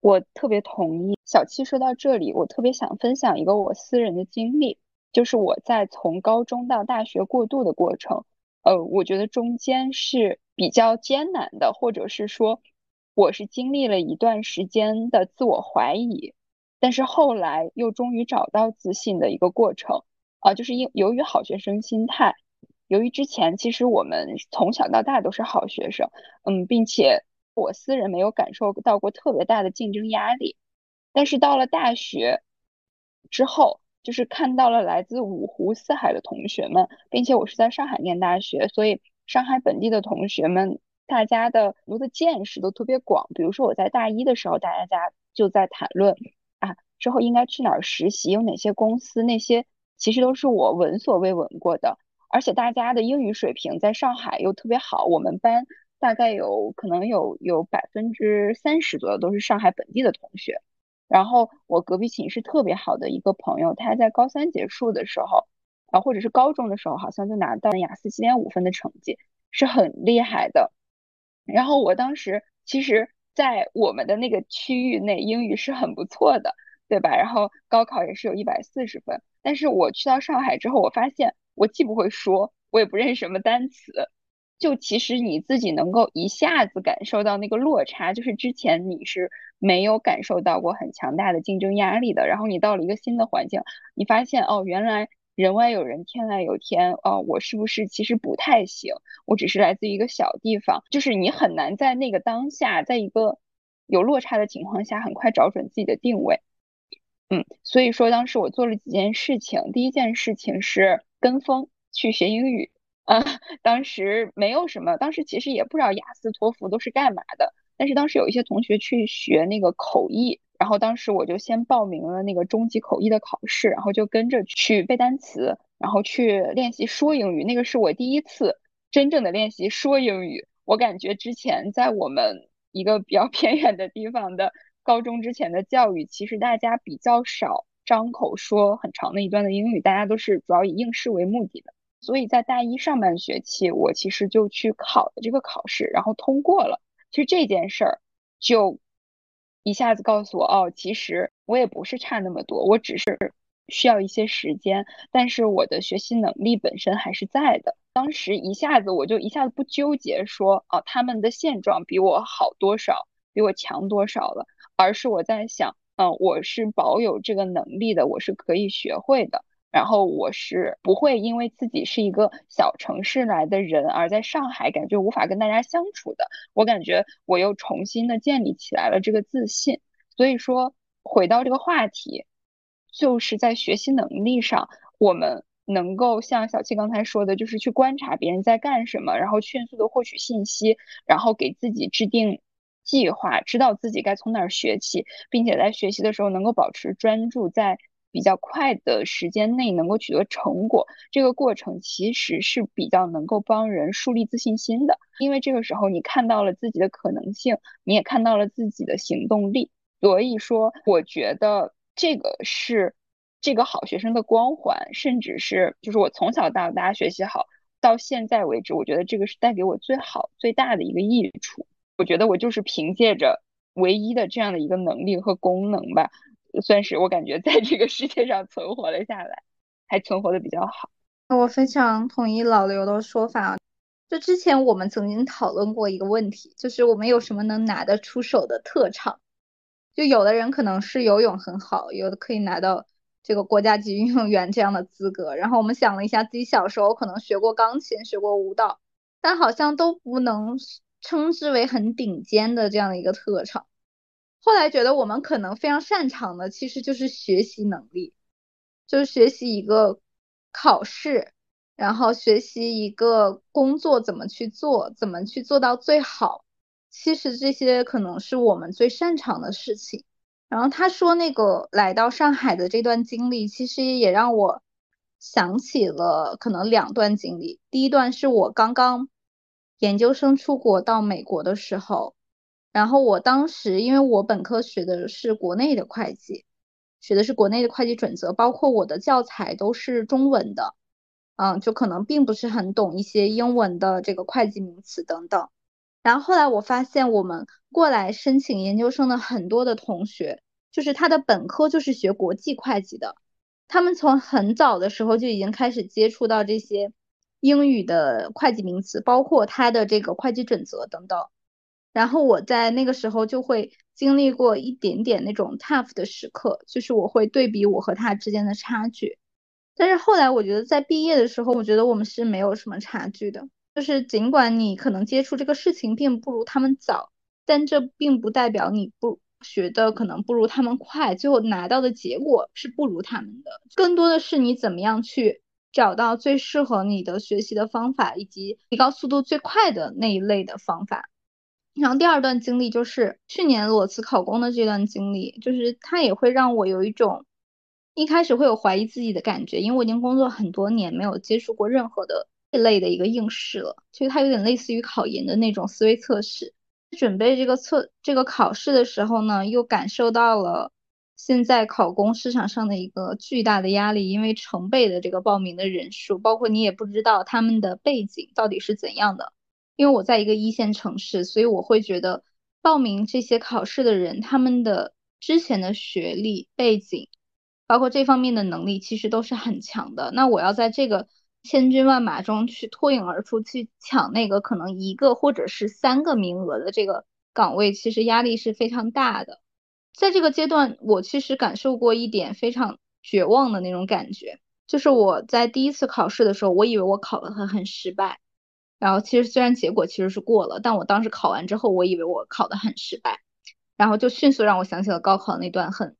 我特别同意小七说到这里，我特别想分享一个我私人的经历，就是我在从高中到大学过渡的过程，呃，我觉得中间是比较艰难的，或者是说我是经历了一段时间的自我怀疑。但是后来又终于找到自信的一个过程啊，就是因由于好学生心态，由于之前其实我们从小到大都是好学生，嗯，并且我私人没有感受到过特别大的竞争压力，但是到了大学之后，就是看到了来自五湖四海的同学们，并且我是在上海念大学，所以上海本地的同学们，大家的很多的见识都特别广。比如说我在大一的时候，大家就在谈论。之后应该去哪儿实习？有哪些公司？那些其实都是我闻所未闻过的。而且大家的英语水平在上海又特别好。我们班大概有可能有有百分之三十左右都是上海本地的同学。然后我隔壁寝室特别好的一个朋友，他在高三结束的时候啊，或者是高中的时候，好像就拿到雅思七点五分的成绩，是很厉害的。然后我当时其实，在我们的那个区域内，英语是很不错的。对吧？然后高考也是有一百四十分，但是我去到上海之后，我发现我既不会说，我也不认识什么单词。就其实你自己能够一下子感受到那个落差，就是之前你是没有感受到过很强大的竞争压力的。然后你到了一个新的环境，你发现哦，原来人外有人，天外有天，哦，我是不是其实不太行？我只是来自于一个小地方，就是你很难在那个当下，在一个有落差的情况下，很快找准自己的定位。嗯，所以说当时我做了几件事情，第一件事情是跟风去学英语啊，当时没有什么，当时其实也不知道雅思托福都是干嘛的，但是当时有一些同学去学那个口译。然后当时我就先报名了那个中级口译的考试，然后就跟着去背单词，然后去练习说英语。那个是我第一次真正的练习说英语。我感觉之前在我们一个比较 偏远的地方的高中之前的教育，其实大家比较少张口说很长的一段的英语，大家都是主要以应试为目的的。所以在大一上半学期，我其实就去考了这个考试，然后通过了。其实这件事儿就。一下子告诉我，哦，其实我也不是差那么多，我只是需要一些时间，但是我的学习能力本身还是在的。当时一下子我就一下子不纠结说，哦，他们的现状比我好多少，比我强多少了，而是我在想，嗯，我是保有这个能力的，我是可以学会的。然后我是不会因为自己是一个小城市来的人，而在上海感觉无法跟大家相处的。我感觉我又重新的建立起来了这个自信。所以说，回到这个话题，就是在学习能力上，我们能够像小七刚才说的，就是去观察别人在干什么，然后迅速的获取信息，然后给自己制定计划，知道自己该从哪儿学起，并且在学习的时候能够保持专注，在。比较快的时间内能够取得成果，这个过程其实是比较能够帮人树立自信心的，因为这个时候你看到了自己的可能性，你也看到了自己的行动力。所以说，我觉得这个是这个好学生的光环，甚至是就是我从小到大学习好到现在为止，我觉得这个是带给我最好最大的一个益处。我觉得我就是凭借着唯一的这样的一个能力和功能吧。算是我感觉在这个世界上存活了下来，还存活的比较好。我非常同意老刘的说法。就之前我们曾经讨论过一个问题，就是我们有什么能拿得出手的特长？就有的人可能是游泳很好，有的可以拿到这个国家级运动员这样的资格。然后我们想了一下，自己小时候可能学过钢琴，学过舞蹈，但好像都不能称之为很顶尖的这样的一个特长。后来觉得我们可能非常擅长的其实就是学习能力，就是学习一个考试，然后学习一个工作怎么去做，怎么去做到最好。其实这些可能是我们最擅长的事情。然后他说那个来到上海的这段经历，其实也让我想起了可能两段经历。第一段是我刚刚研究生出国到美国的时候。然后我当时，因为我本科学的是国内的会计，学的是国内的会计准则，包括我的教材都是中文的，嗯，就可能并不是很懂一些英文的这个会计名词等等。然后后来我发现，我们过来申请研究生的很多的同学，就是他的本科就是学国际会计的，他们从很早的时候就已经开始接触到这些英语的会计名词，包括它的这个会计准则等等。然后我在那个时候就会经历过一点点那种 tough 的时刻，就是我会对比我和他之间的差距。但是后来我觉得在毕业的时候，我觉得我们是没有什么差距的。就是尽管你可能接触这个事情并不如他们早，但这并不代表你不学的可能不如他们快，最后拿到的结果是不如他们的。更多的是你怎么样去找到最适合你的学习的方法，以及提高速度最快的那一类的方法。然后第二段经历就是去年裸辞考公的这段经历，就是它也会让我有一种一开始会有怀疑自己的感觉，因为我已经工作很多年，没有接触过任何的这类的一个应试了，其实它有点类似于考研的那种思维测试。准备这个测这个考试的时候呢，又感受到了现在考公市场上的一个巨大的压力，因为成倍的这个报名的人数，包括你也不知道他们的背景到底是怎样的。因为我在一个一线城市，所以我会觉得报名这些考试的人，他们的之前的学历背景，包括这方面的能力，其实都是很强的。那我要在这个千军万马中去脱颖而出，去抢那个可能一个或者是三个名额的这个岗位，其实压力是非常大的。在这个阶段，我其实感受过一点非常绝望的那种感觉。就是我在第一次考试的时候，我以为我考得很很失败，然后其实虽然结果其实是过了，但我当时考完之后，我以为我考的很失败，然后就迅速让我想起了高考那段很，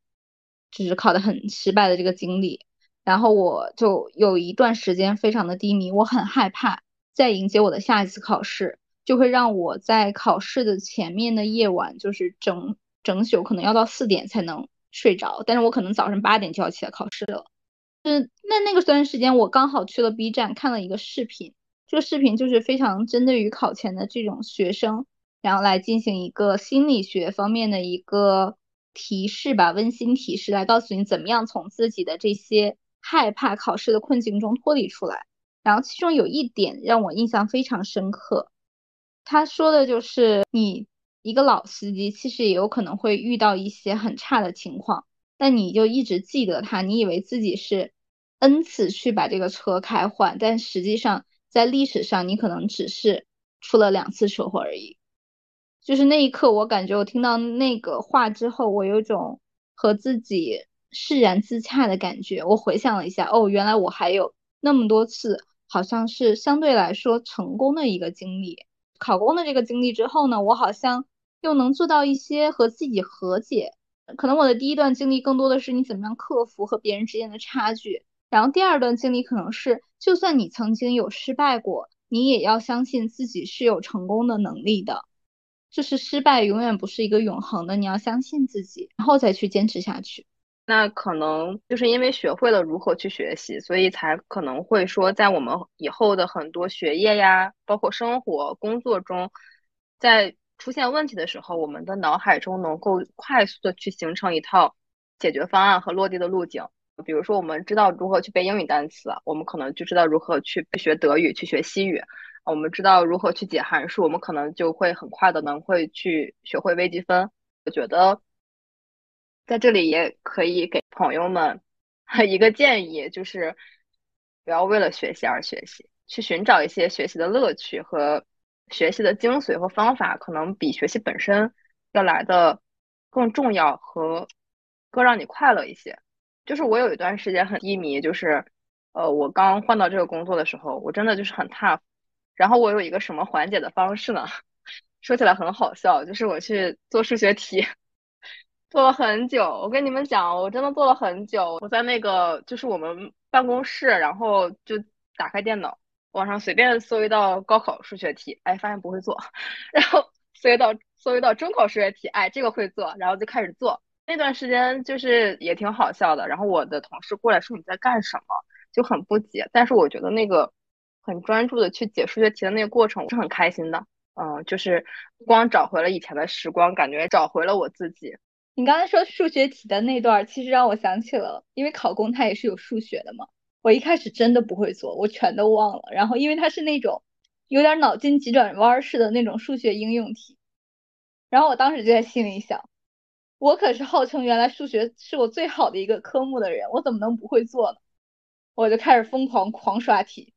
就是考的很失败的这个经历，然后我就有一段时间非常的低迷，我很害怕再迎接我的下一次考试，就会让我在考试的前面的夜晚，就是整整宿可能要到四点才能睡着，但是我可能早上八点就要起来考试了。是那那个段时间，我刚好去了 B 站看了一个视频，这个视频就是非常针对于考前的这种学生，然后来进行一个心理学方面的一个提示吧，温馨提示，来告诉你怎么样从自己的这些害怕考试的困境中脱离出来。然后其中有一点让我印象非常深刻，他说的就是你一个老司机其实也有可能会遇到一些很差的情况。那你就一直记得他，你以为自己是 n 次去把这个车开坏，但实际上在历史上你可能只是出了两次车祸而已。就是那一刻，我感觉我听到那个话之后，我有种和自己释然自洽的感觉。我回想了一下，哦，原来我还有那么多次，好像是相对来说成功的一个经历。考公的这个经历之后呢，我好像又能做到一些和自己和解。可能我的第一段经历更多的是你怎么样克服和别人之间的差距，然后第二段经历可能是，就算你曾经有失败过，你也要相信自己是有成功的能力的，就是失败永远不是一个永恒的，你要相信自己，然后再去坚持下去。那可能就是因为学会了如何去学习，所以才可能会说，在我们以后的很多学业呀，包括生活、工作中，在。出现问题的时候，我们的脑海中能够快速的去形成一套解决方案和落地的路径。比如说，我们知道如何去背英语单词，我们可能就知道如何去学德语、去学西语。我们知道如何去解函数，我们可能就会很快的能会去学会微积分。我觉得在这里也可以给朋友们 一个建议，就是不要为了学习而学习，去寻找一些学习的乐趣和。学习的精髓和方法可能比学习本身要来的更重要和更让你快乐一些。就是我有一段时间很低迷，就是呃，我刚换到这个工作的时候，我真的就是很 tough。然后我有一个什么缓解的方式呢？说起来很好笑，就是我去做数学题，做了很久。我跟你们讲，我真的做了很久。我在那个就是我们办公室，然后就打开电脑。网上随便搜一道高考数学题，哎，发现不会做，然后搜一道搜一道中考数学题，哎，这个会做，然后就开始做。那段时间就是也挺好笑的。然后我的同事过来说你在干什么，就很不解。但是我觉得那个很专注的去解数学题的那个过程，我是很开心的。嗯，就是光找回了以前的时光，感觉找回了我自己。你刚才说数学题的那段，其实让我想起了，因为考公它也是有数学的嘛。我一开始真的不会做，我全都忘了。然后因为它是那种有点脑筋急转弯似的那种数学应用题，然后我当时就在心里想，我可是号称原来数学是我最好的一个科目的人，我怎么能不会做呢？我就开始疯狂狂刷题。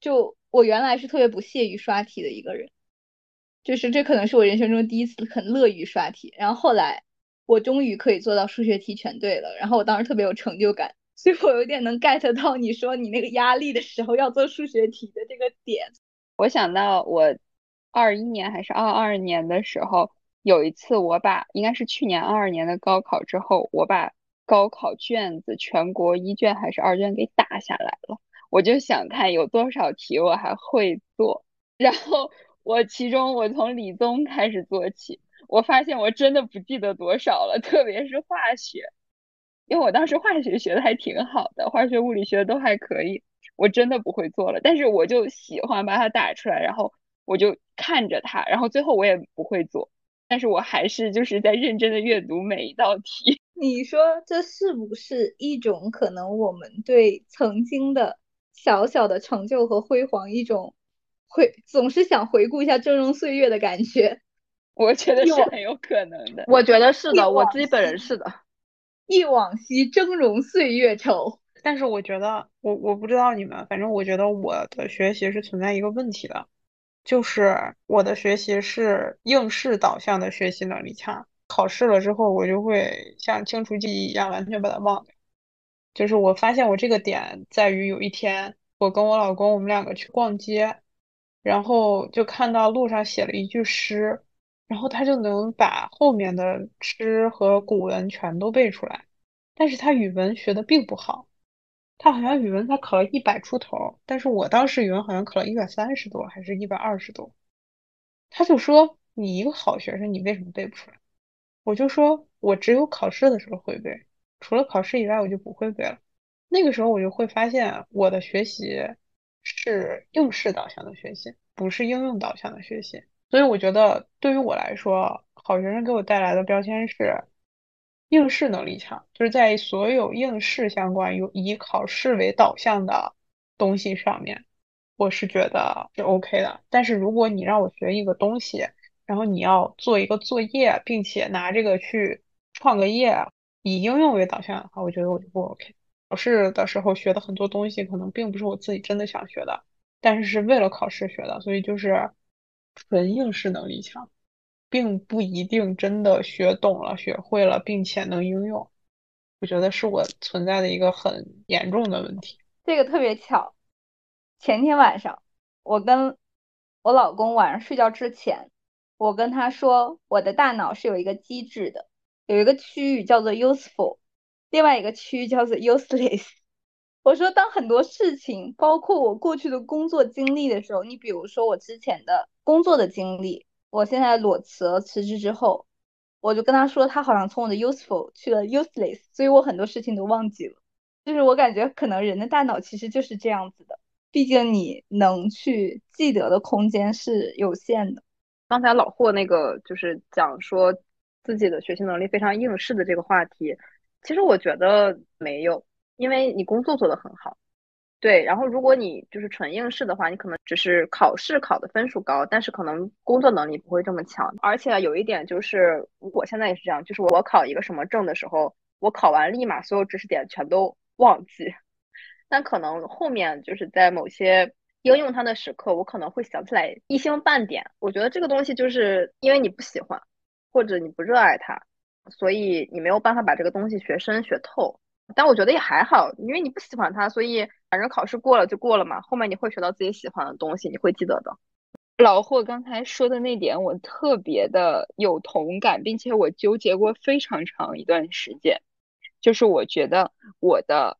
就我原来是特别不屑于刷题的一个人，就是这可能是我人生中第一次很乐于刷题。然后后来我终于可以做到数学题全对了，然后我当时特别有成就感。所以我有点能 get 到你说你那个压力的时候要做数学题的这个点。我想到我二一年还是二二年的时候，有一次我把应该是去年二二年的高考之后，我把高考卷子全国一卷还是二卷给打下来了。我就想看有多少题我还会做，然后我其中我从理综开始做起，我发现我真的不记得多少了，特别是化学。因为我当时化学学的还挺好的，化学、物理学的都还可以，我真的不会做了。但是我就喜欢把它打出来，然后我就看着它，然后最后我也不会做，但是我还是就是在认真的阅读每一道题。你说这是不是一种可能我们对曾经的小小的成就和辉煌一种回总是想回顾一下峥嵘岁月的感觉？我觉得是很有可能的。我觉得是的，我自己本人是的。忆往昔峥嵘岁月稠，但是我觉得我我不知道你们，反正我觉得我的学习是存在一个问题的，就是我的学习是应试导向的学习能力差，考试了之后我就会像清除记忆一样完全把它忘掉，就是我发现我这个点在于有一天我跟我老公我们两个去逛街，然后就看到路上写了一句诗，然后他就能把后面的诗和古文全都背出来，但是他语文学的并不好。他好像语文才考了一百出头，但是我当时语文好像考了一百三十多，还是一百二十多。他就说：“你一个好学生，你为什么背不出来？”我就说：“我只有考试的时候会背，除了考试以外，我就不会背了。”那个时候我就会发现，我的学习是应试导向的学习，不是应用导向的学习。所以我觉得，对于我来说，好学生给我带来的标签是。应试能力强，就是在所有应试相关、有以考试为导向的东西上面，我是觉得是 OK 的。但是如果你让我学一个东西，然后你要做一个作业，并且拿这个去创个业，以应用为导向的话，我觉得我就不 OK。考试的时候学的很多东西，可能并不是我自己真的想学的，但是是为了考试学的，所以就是纯应试能力强。并不一定真的学懂了、学会了，并且能应用。我觉得是我存在的一个很严重的问题。这个特别巧，前天晚上我跟我老公晚上睡觉之前，我跟他说，我的大脑是有一个机制的，有一个区域叫做 useful，另外一个区域叫做 useless。我说，当很多事情，包括我过去的工作经历的时候，你比如说我之前的工作的经历。我现在裸辞了辞职之后，我就跟他说，他好像从我的 useful 去了 useless，所以我很多事情都忘记了。就是我感觉可能人的大脑其实就是这样子的，毕竟你能去记得的空间是有限的。刚才老霍那个就是讲说自己的学习能力非常应试的这个话题，其实我觉得没有，因为你工作做得很好。对，然后如果你就是纯应试的话，你可能只是考试考的分数高，但是可能工作能力不会这么强。而且有一点就是，我现在也是这样，就是我考一个什么证的时候，我考完立马所有知识点全都忘记，但可能后面就是在某些应用它的时刻，我可能会想起来一星半点。我觉得这个东西就是因为你不喜欢，或者你不热爱它，所以你没有办法把这个东西学深学透。但我觉得也还好，因为你不喜欢它，所以反正考试过了就过了嘛。后面你会学到自己喜欢的东西，你会记得的。老霍刚才说的那点，我特别的有同感，并且我纠结过非常长一段时间。就是我觉得我的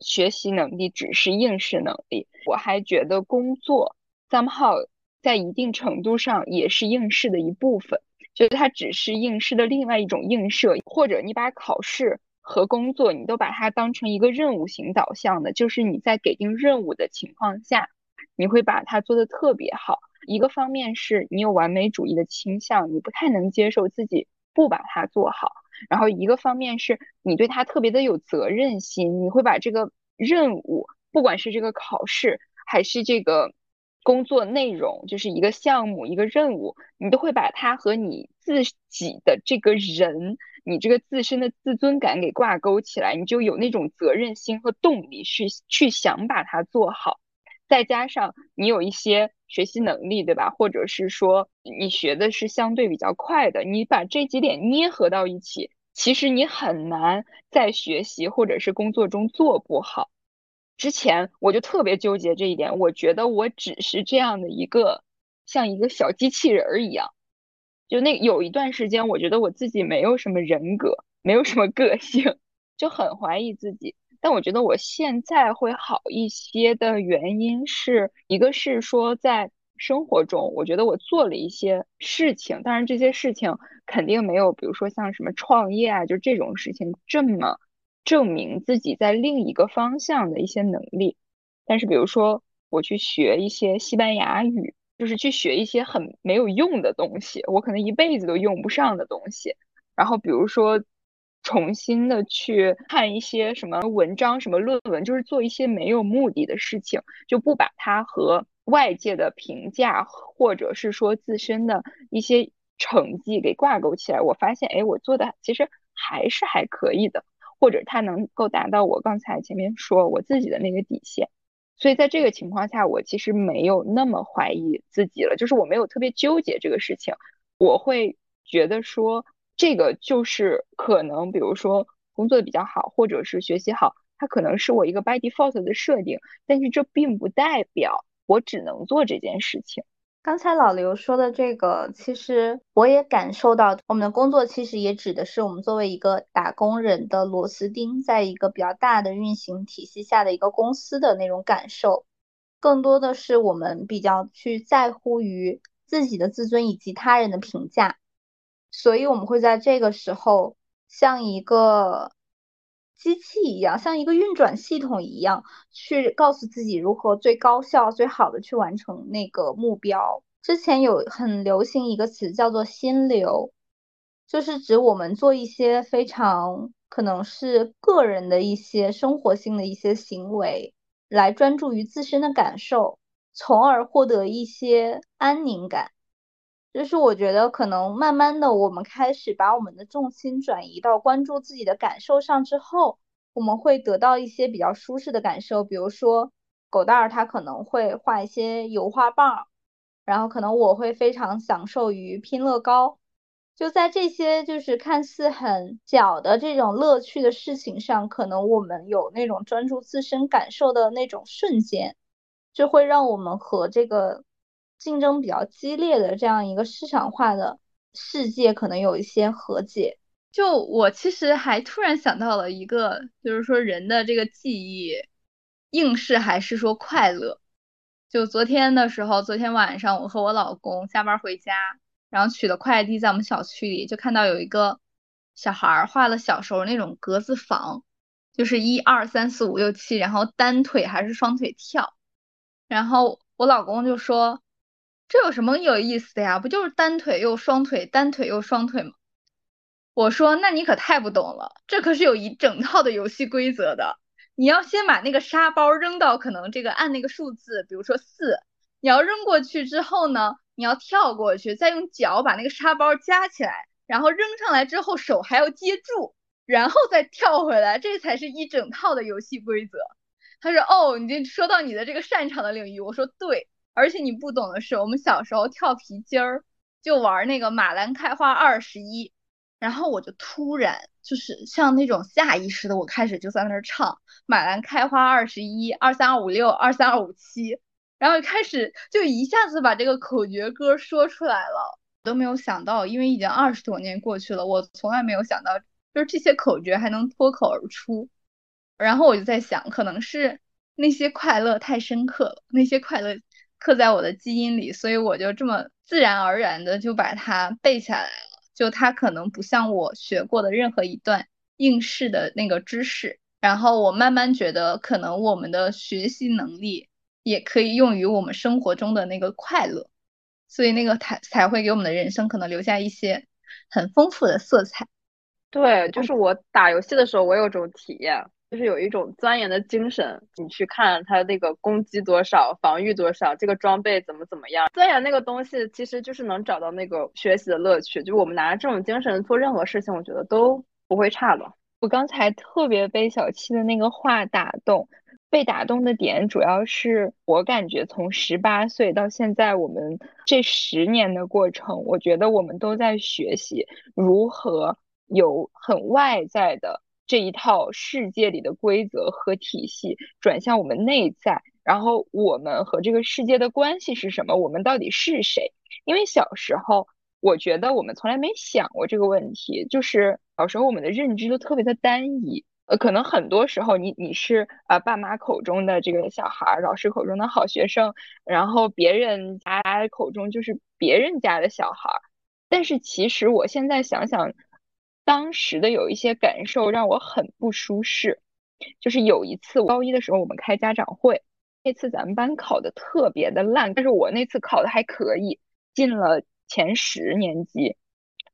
学习能力只是应试能力，我还觉得工作 somehow 在一定程度上也是应试的一部分，就是它只是应试的另外一种映射，或者你把考试。和工作，你都把它当成一个任务型导向的，就是你在给定任务的情况下，你会把它做得特别好。一个方面是你有完美主义的倾向，你不太能接受自己不把它做好；然后一个方面是你对它特别的有责任心，你会把这个任务，不管是这个考试还是这个工作内容，就是一个项目一个任务，你都会把它和你自己的这个人。你这个自身的自尊感给挂钩起来，你就有那种责任心和动力去去想把它做好，再加上你有一些学习能力，对吧？或者是说你学的是相对比较快的，你把这几点捏合到一起，其实你很难在学习或者是工作中做不好。之前我就特别纠结这一点，我觉得我只是这样的一个像一个小机器人儿一样。就那有一段时间，我觉得我自己没有什么人格，没有什么个性，就很怀疑自己。但我觉得我现在会好一些的原因是一个是说在生活中，我觉得我做了一些事情，当然这些事情肯定没有，比如说像什么创业啊，就这种事情这么证明自己在另一个方向的一些能力。但是比如说我去学一些西班牙语。就是去学一些很没有用的东西，我可能一辈子都用不上的东西。然后比如说，重新的去看一些什么文章、什么论文，就是做一些没有目的的事情，就不把它和外界的评价或者是说自身的一些成绩给挂钩起来。我发现，哎，我做的其实还是还可以的，或者它能够达到我刚才前面说我自己的那个底线。所以在这个情况下，我其实没有那么怀疑自己了，就是我没有特别纠结这个事情，我会觉得说这个就是可能，比如说工作的比较好，或者是学习好，它可能是我一个 by default 的设定，但是这并不代表我只能做这件事情。刚才老刘说的这个，其实我也感受到，我们的工作其实也指的是我们作为一个打工人的螺丝钉，在一个比较大的运行体系下的一个公司的那种感受，更多的是我们比较去在乎于自己的自尊以及他人的评价，所以我们会在这个时候像一个。机器一样，像一个运转系统一样，去告诉自己如何最高效、最好的去完成那个目标。之前有很流行一个词叫做“心流”，就是指我们做一些非常可能是个人的一些生活性的一些行为，来专注于自身的感受，从而获得一些安宁感。就是我觉得可能慢慢的，我们开始把我们的重心转移到关注自己的感受上之后，我们会得到一些比较舒适的感受。比如说，狗蛋儿他可能会画一些油画棒，然后可能我会非常享受于拼乐高。就在这些就是看似很小的这种乐趣的事情上，可能我们有那种专注自身感受的那种瞬间，就会让我们和这个。竞争比较激烈的这样一个市场化的世界，可能有一些和解。就我其实还突然想到了一个，就是说人的这个记忆，应试还是说快乐。就昨天的时候，昨天晚上我和我老公下班回家，然后取了快递，在我们小区里就看到有一个小孩画了小时候那种格子房，就是一二三四五六七，然后单腿还是双腿跳，然后我老公就说。这有什么有意思的呀？不就是单腿又双腿，单腿又双腿吗？我说，那你可太不懂了，这可是有一整套的游戏规则的。你要先把那个沙包扔到可能这个按那个数字，比如说四，你要扔过去之后呢，你要跳过去，再用脚把那个沙包夹起来，然后扔上来之后手还要接住，然后再跳回来，这才是一整套的游戏规则。他说，哦，你这说到你的这个擅长的领域，我说对。而且你不懂的是，我们小时候跳皮筋儿就玩那个马兰开花二十一，然后我就突然就是像那种下意识的，我开始就在那儿唱马兰开花二十一，二三二五六，二三二五七，然后开始就一下子把这个口诀歌说出来了，都没有想到，因为已经二十多年过去了，我从来没有想到，就是这些口诀还能脱口而出，然后我就在想，可能是那些快乐太深刻了，那些快乐。刻在我的基因里，所以我就这么自然而然的就把它背下来了。就它可能不像我学过的任何一段应试的那个知识，然后我慢慢觉得，可能我们的学习能力也可以用于我们生活中的那个快乐，所以那个才才会给我们的人生可能留下一些很丰富的色彩。对，就是我打游戏的时候，我有种体验。就是有一种钻研的精神，你去看它那个攻击多少，防御多少，这个装备怎么怎么样，钻研那个东西，其实就是能找到那个学习的乐趣。就我们拿着这种精神做任何事情，我觉得都不会差的。我刚才特别被小七的那个话打动，被打动的点主要是我感觉从十八岁到现在，我们这十年的过程，我觉得我们都在学习如何有很外在的。这一套世界里的规则和体系转向我们内在，然后我们和这个世界的关系是什么？我们到底是谁？因为小时候，我觉得我们从来没想过这个问题，就是小时候我们的认知都特别的单一。呃，可能很多时候你你是呃爸妈口中的这个小孩，老师口中的好学生，然后别人家口中就是别人家的小孩。但是其实我现在想想。当时的有一些感受让我很不舒适，就是有一次高一的时候我们开家长会，那次咱们班考的特别的烂，但是我那次考的还可以，进了前十年级。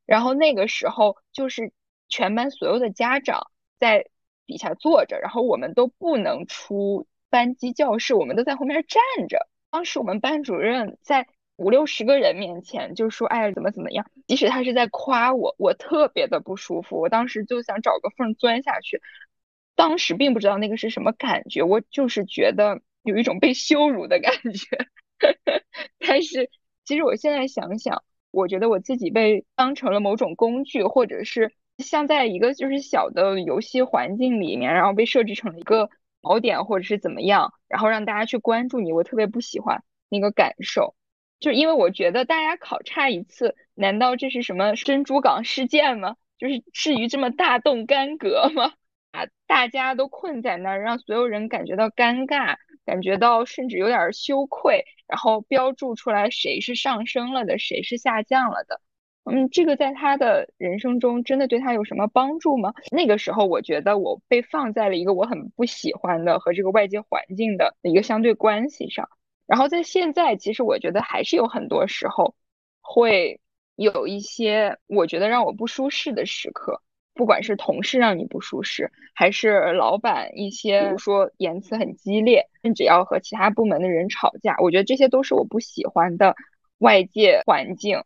然后那个时候就是全班所有的家长在底下坐着，然后我们都不能出班级教室，我们都在后面站着。当时我们班主任在。五六十个人面前就说，哎，怎么怎么样？即使他是在夸我，我特别的不舒服。我当时就想找个缝钻下去。当时并不知道那个是什么感觉，我就是觉得有一种被羞辱的感觉。但是其实我现在想想，我觉得我自己被当成了某种工具，或者是像在一个就是小的游戏环境里面，然后被设置成了一个锚点或者是怎么样，然后让大家去关注你，我特别不喜欢那个感受。就是因为我觉得大家考差一次，难道这是什么珍珠港事件吗？就是至于这么大动干戈吗？把大家都困在那儿，让所有人感觉到尴尬，感觉到甚至有点羞愧，然后标注出来谁是上升了的，谁是下降了的。嗯，这个在他的人生中真的对他有什么帮助吗？那个时候我觉得我被放在了一个我很不喜欢的和这个外界环境的一个相对关系上。然后在现在，其实我觉得还是有很多时候会有一些我觉得让我不舒适的时刻，不管是同事让你不舒适，还是老板一些比如说言辞很激烈，甚至要和其他部门的人吵架，我觉得这些都是我不喜欢的外界环境。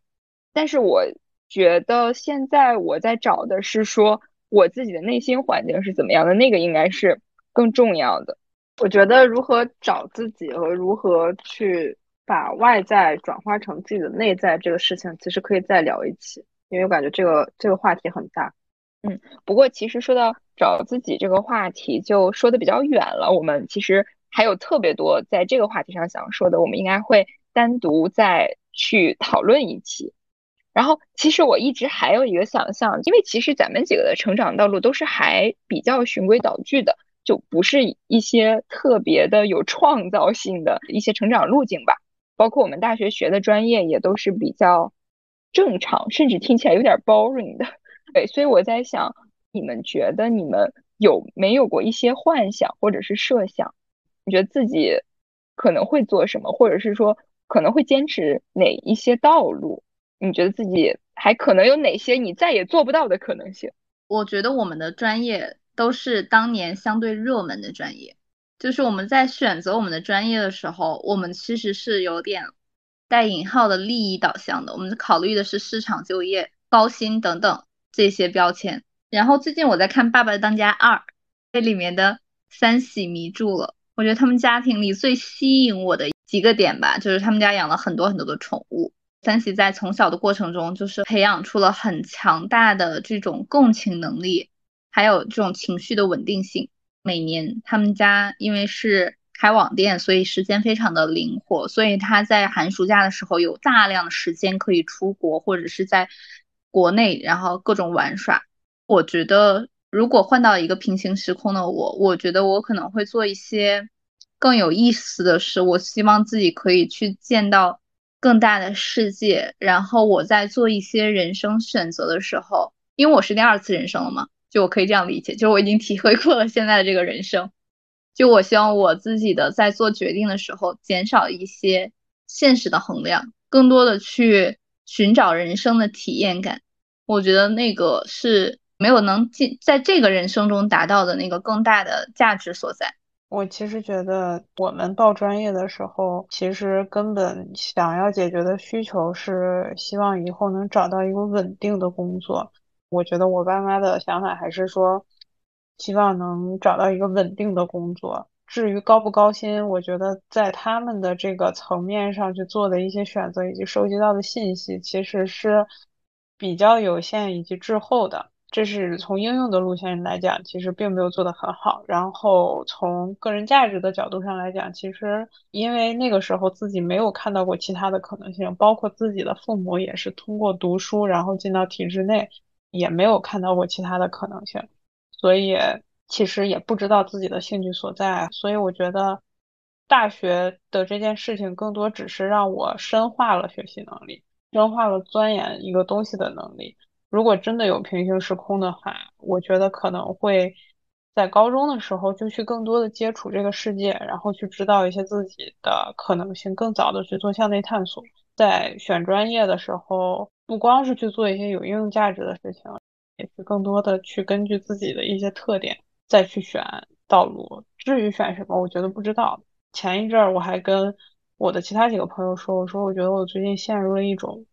但是我觉得现在我在找的是说我自己的内心环境是怎么样的，那个应该是更重要的。我觉得如何找自己和如何去把外在转化成自己的内在这个事情，其实可以再聊一期，因为我感觉这个这个话题很大。嗯，不过其实说到找自己这个话题，就说的比较远了。我们其实还有特别多在这个话题上想说的，我们应该会单独再去讨论一期。然后，其实我一直还有一个想象，因为其实咱们几个的成长道路都是还比较循规蹈矩的。就不是一些特别的有创造性的一些成长路径吧，包括我们大学学的专业也都是比较正常，甚至听起来有点 boring 的。对，所以我在想，你们觉得你们有没有过一些幻想或者是设想？你觉得自己可能会做什么，或者是说可能会坚持哪一些道路？你觉得自己还可能有哪些你再也做不到的可能性？我觉得我们的专业。都是当年相对热门的专业，就是我们在选择我们的专业的时候，我们其实是有点带引号的利益导向的，我们考虑的是市场就业、高薪等等这些标签。然后最近我在看《爸爸当家二》，被里面的三喜迷住了。我觉得他们家庭里最吸引我的几个点吧，就是他们家养了很多很多的宠物。三喜在从小的过程中，就是培养出了很强大的这种共情能力。还有这种情绪的稳定性。每年他们家因为是开网店，所以时间非常的灵活，所以他在寒暑假的时候有大量的时间可以出国或者是在国内，然后各种玩耍。我觉得如果换到一个平行时空的我，我觉得我可能会做一些更有意思的事。我希望自己可以去见到更大的世界，然后我在做一些人生选择的时候，因为我是第二次人生了嘛。就我可以这样理解，就是我已经体会过了现在的这个人生，就我希望我自己的在做决定的时候，减少一些现实的衡量，更多的去寻找人生的体验感。我觉得那个是没有能进在这个人生中达到的那个更大的价值所在。我其实觉得我们报专业的时候，其实根本想要解决的需求是希望以后能找到一个稳定的工作。我觉得我爸妈的想法还是说，希望能找到一个稳定的工作。至于高不高薪，我觉得在他们的这个层面上去做的一些选择以及收集到的信息，其实是比较有限以及滞后的。这是从应用的路线来讲，其实并没有做得很好。然后从个人价值的角度上来讲，其实因为那个时候自己没有看到过其他的可能性，包括自己的父母也是通过读书然后进到体制内。也没有看到过其他的可能性，所以其实也不知道自己的兴趣所在。所以我觉得大学的这件事情更多只是让我深化了学习能力，深化了钻研一个东西的能力。如果真的有平行时空的话，我觉得可能会在高中的时候就去更多的接触这个世界，然后去知道一些自己的可能性，更早的去做向内探索。在选专业的时候。不光是去做一些有应用价值的事情，也是更多的去根据自己的一些特点再去选道路。至于选什么，我觉得不知道。前一阵儿我还跟我的其他几个朋友说，我说我觉得我最近陷入了一种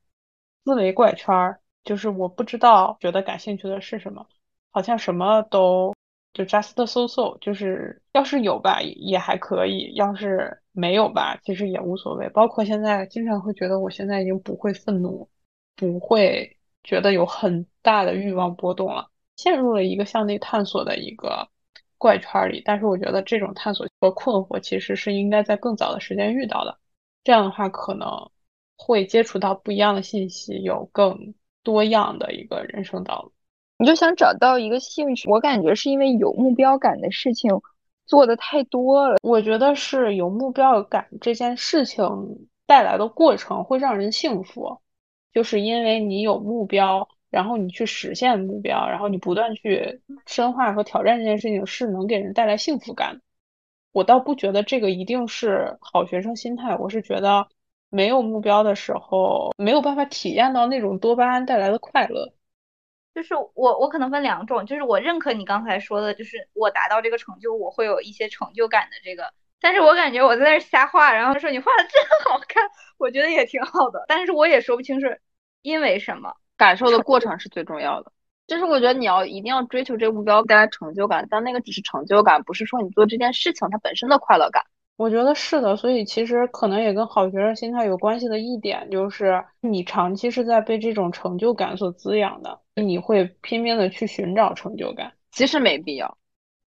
思维怪圈儿，就是我不知道觉得感兴趣的是什么，好像什么都就 just so so，就是要是有吧也还可以，要是没有吧其实也无所谓。包括现在经常会觉得我现在已经不会愤怒。不会觉得有很大的欲望波动了，陷入了一个向内探索的一个怪圈里。但是我觉得这种探索和困惑其实是应该在更早的时间遇到的，这样的话可能会接触到不一样的信息，有更多样的一个人生道路。你就想找到一个兴趣，我感觉是因为有目标感的事情做的太多了。我觉得是有目标感这件事情带来的过程会让人幸福，就是因为你有目标，然后你去实现目标，然后你不断去深化和挑战这件事情，是能给人带来幸福感。我倒不觉得这个一定是好学生心态，我是觉得没有目标的时候没有办法体验到那种多巴胺带来的快乐。就是我，我可能分两种，就是我认可你刚才说的，就是我达到这个成就，我会有一些成就感的这个。但是我感觉我在那瞎画，然后说你画的真好看，我觉得也挺好的。但是我也说不清是因为什么，感受的 过程是最重要的。就是我觉得你要一定要追求这个目标带来成就感，但那个只是成就感，不是说你做这件事情它本身的快乐感。我觉得是的，所以其实可能也跟好学生心态有关系的一点，就是你长期是在被这种成就感所滋养的，你会拼命的去寻找成就感。其实没必要，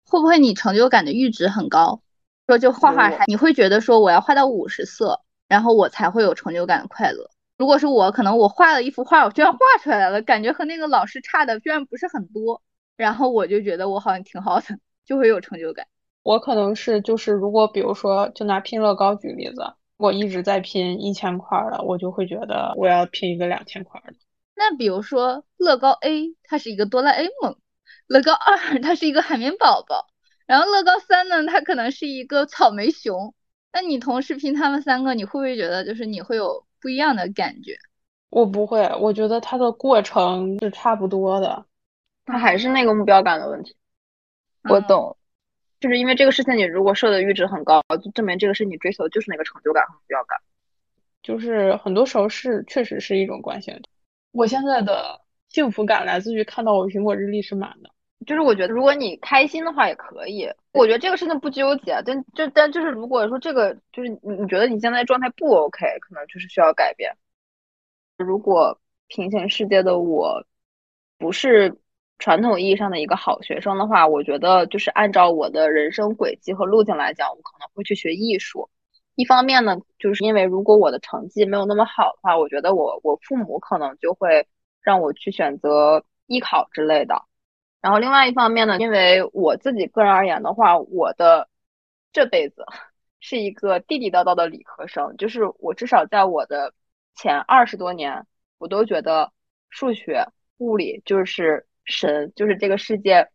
会不会你成就感的阈值很高？说就画画，你会觉得说我要画到五十色，然后我才会有成就感的快乐。如果是我，可能我画了一幅画，我居然画出来了，感觉和那个老师差的居然不是很多，然后我就觉得我好像挺好的，就会有成就感。我可能是就是，如果比如说，就拿拼乐高举例子，我一直在拼一千块的，我就会觉得我要拼一个两千块的。那比如说乐高 A，它是一个哆啦 A 梦；乐高二，它是一个海绵宝宝；然后乐高三呢，它可能是一个草莓熊。那你同时拼他们三个，你会不会觉得就是你会有不一样的感觉？我不会，我觉得它的过程是差不多的，它还是那个目标感的问题。我懂。就是因为这个事情，你如果设的阈值很高，就证明这个是你追求的就是那个成就感和目标感。就是很多时候是确实是一种惯性。我现在的幸福感来自于看到我苹果日历是满的。就是我觉得如果你开心的话也可以，我觉得这个事情不纠结。但就但就是如果说这个就是你你觉得你现在状态不 OK，可能就是需要改变。如果平行世界的我不是。传统意义上的一个好学生的话，我觉得就是按照我的人生轨迹和路径来讲，我可能会去学艺术。一方面呢，就是因为如果我的成绩没有那么好的话，我觉得我我父母可能就会让我去选择艺考之类的。然后另外一方面呢，因为我自己个人而言的话，我的这辈子是一个地地道道的理科生，就是我至少在我的前二十多年，我都觉得数学、物理就是。神就是这个世界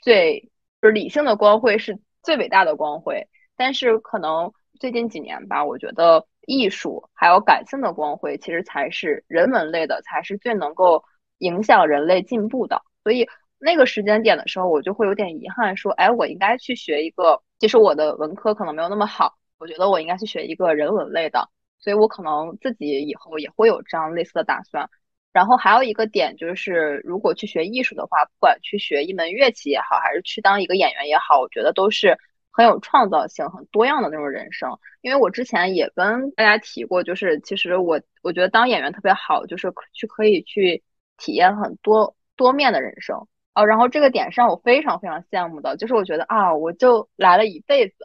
最就是理性的光辉是最伟大的光辉，但是可能最近几年吧，我觉得艺术还有感性的光辉其实才是人文类的，才是最能够影响人类进步的。所以那个时间点的时候，我就会有点遗憾，说，哎，我应该去学一个，其实我的文科可能没有那么好，我觉得我应该去学一个人文类的，所以我可能自己以后也会有这样类似的打算。然后还有一个点就是，如果去学艺术的话，不管去学一门乐器也好，还是去当一个演员也好，我觉得都是很有创造性、很多样的那种人生。因为我之前也跟大家提过，就是其实我我觉得当演员特别好，就是去可以去体验很多多面的人生哦。然后这个点上我非常非常羡慕的，就是我觉得啊，我就来了一辈子，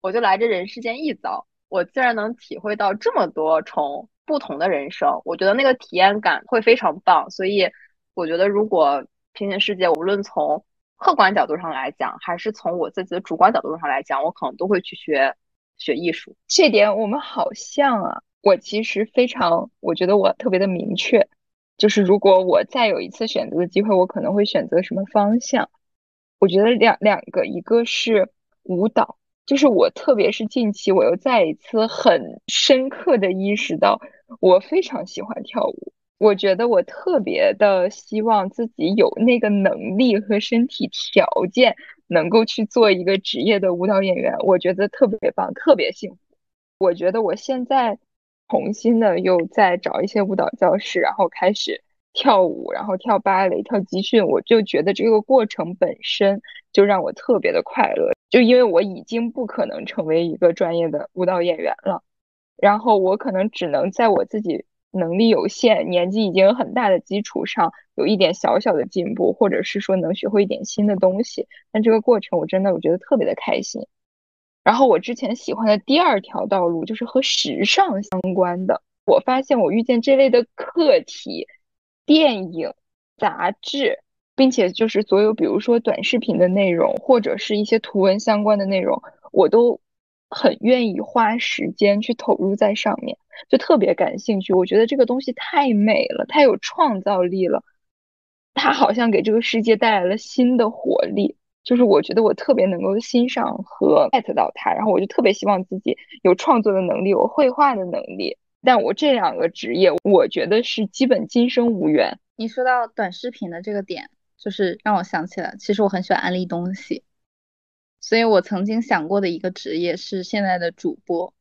我就来这人世间一遭，我竟然能体会到这么多重。不同的人生，我觉得那个体验感会非常棒。所以，我觉得如果平行世界，无论从客观角度上来讲，还是从我自己的主观角度上来讲，我可能都会去学学艺术。这点我们好像啊，我其实非常，我觉得我特别的明确，就是如果我再有一次选择的机会，我可能会选择什么方向？我觉得两两个，一个是舞蹈，就是我特别是近期，我又再一次很深刻的意识到。我非常喜欢跳舞，我觉得我特别的希望自己有那个能力和身体条件，能够去做一个职业的舞蹈演员。我觉得特别棒，特别幸福。我觉得我现在重新的又在找一些舞蹈教室，然后开始跳舞，然后跳芭蕾、跳集训。我就觉得这个过程本身就让我特别的快乐，就因为我已经不可能成为一个专业的舞蹈演员了。然后我可能只能在我自己能力有限、年纪已经很大的基础上，有一点小小的进步，或者是说能学会一点新的东西。但这个过程我真的我觉得特别的开心。然后我之前喜欢的第二条道路就是和时尚相关的。我发现我遇见这类的课题、电影、杂志，并且就是所有比如说短视频的内容，或者是一些图文相关的内容，我都很愿意花时间去投入在上面，就特别感兴趣。我觉得这个东西太美了，太有创造力了，它好像给这个世界带来了新的活力。就是我觉得我特别能够欣赏和 get 到它，然后我就特别希望自己有创作的能力，有绘画的能力。但我这两个职业，我觉得是基本今生无缘。你说到短视频的这个点，就是让我想起来，其实我很喜欢安利东西，所以我曾经想过的一个职业是现在的主播，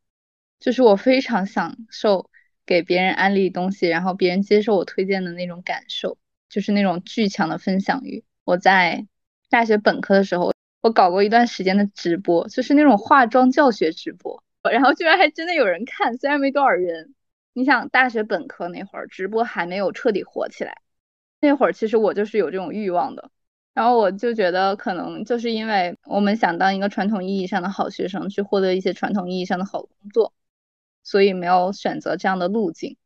就是我非常享受给别人安利东西，然后别人接受我推荐的那种感受，就是那种巨强的分享欲。我在。大学本科的时候，我搞过一段时间的直播，就是那种化妆教学直播，然后居然还真的有人看，虽然没多少人。你想，大学本科那会儿，直播还没有彻底火起来，那会儿其实我就是有这种欲望的。然后我就觉得，可能就是因为我们想当一个传统意义上的好学生，去获得一些传统意义上的好工作，所以没有选择这样的路径。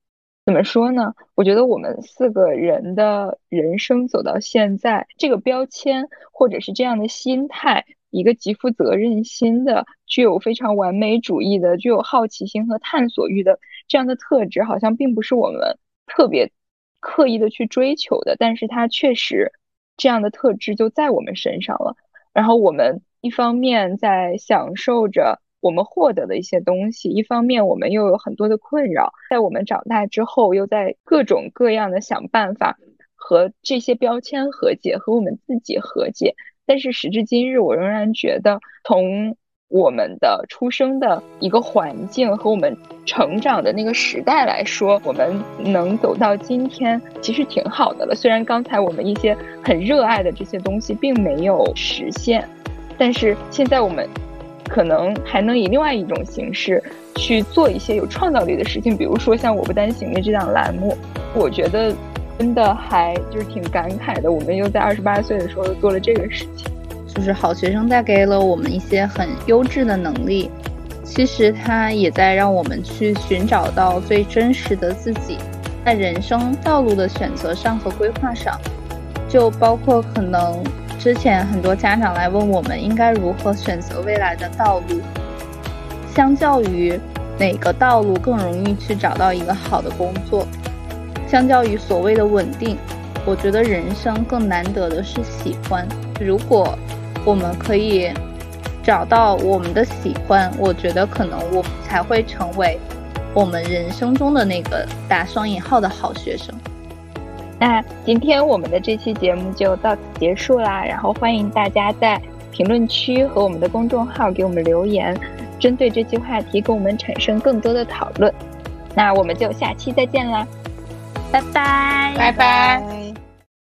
怎么说呢？我觉得我们四个人的人生走到现在，这个标签或者是这样的心态，一个极负责任心的、具有非常完美主义的、具有好奇心和探索欲的这样的特质，好像并不是我们特别刻意的去追求的，但是它确实这样的特质就在我们身上了。然后我们一方面在享受着。我们获得的一些东西，一方面我们又有很多的困扰，在我们长大之后，又在各种各样的想办法和这些标签和解，和我们自己和解。但是时至今日，我仍然觉得，从我们的出生的一个环境和我们成长的那个时代来说，我们能走到今天，其实挺好的了。虽然刚才我们一些很热爱的这些东西并没有实现，但是现在我们。可能还能以另外一种形式去做一些有创造力的事情，比如说像我不担行的这档栏目，我觉得真的还就是挺感慨的。我们又在二十八岁的时候做了这个事情，就是好学生带给了我们一些很优质的能力，其实它也在让我们去寻找到最真实的自己，在人生道路的选择上和规划上，就包括可能。之前很多家长来问我们应该如何选择未来的道路，相较于哪个道路更容易去找到一个好的工作，相较于所谓的稳定，我觉得人生更难得的是喜欢。如果我们可以找到我们的喜欢，我觉得可能我们才会成为我们人生中的那个打双引号的好学生。那今天我们的这期节目就到此结束啦，然后欢迎大家在评论区和我们的公众号给我们留言，针对这期话题跟我们产生更多的讨论。那我们就下期再见啦，拜拜，拜拜。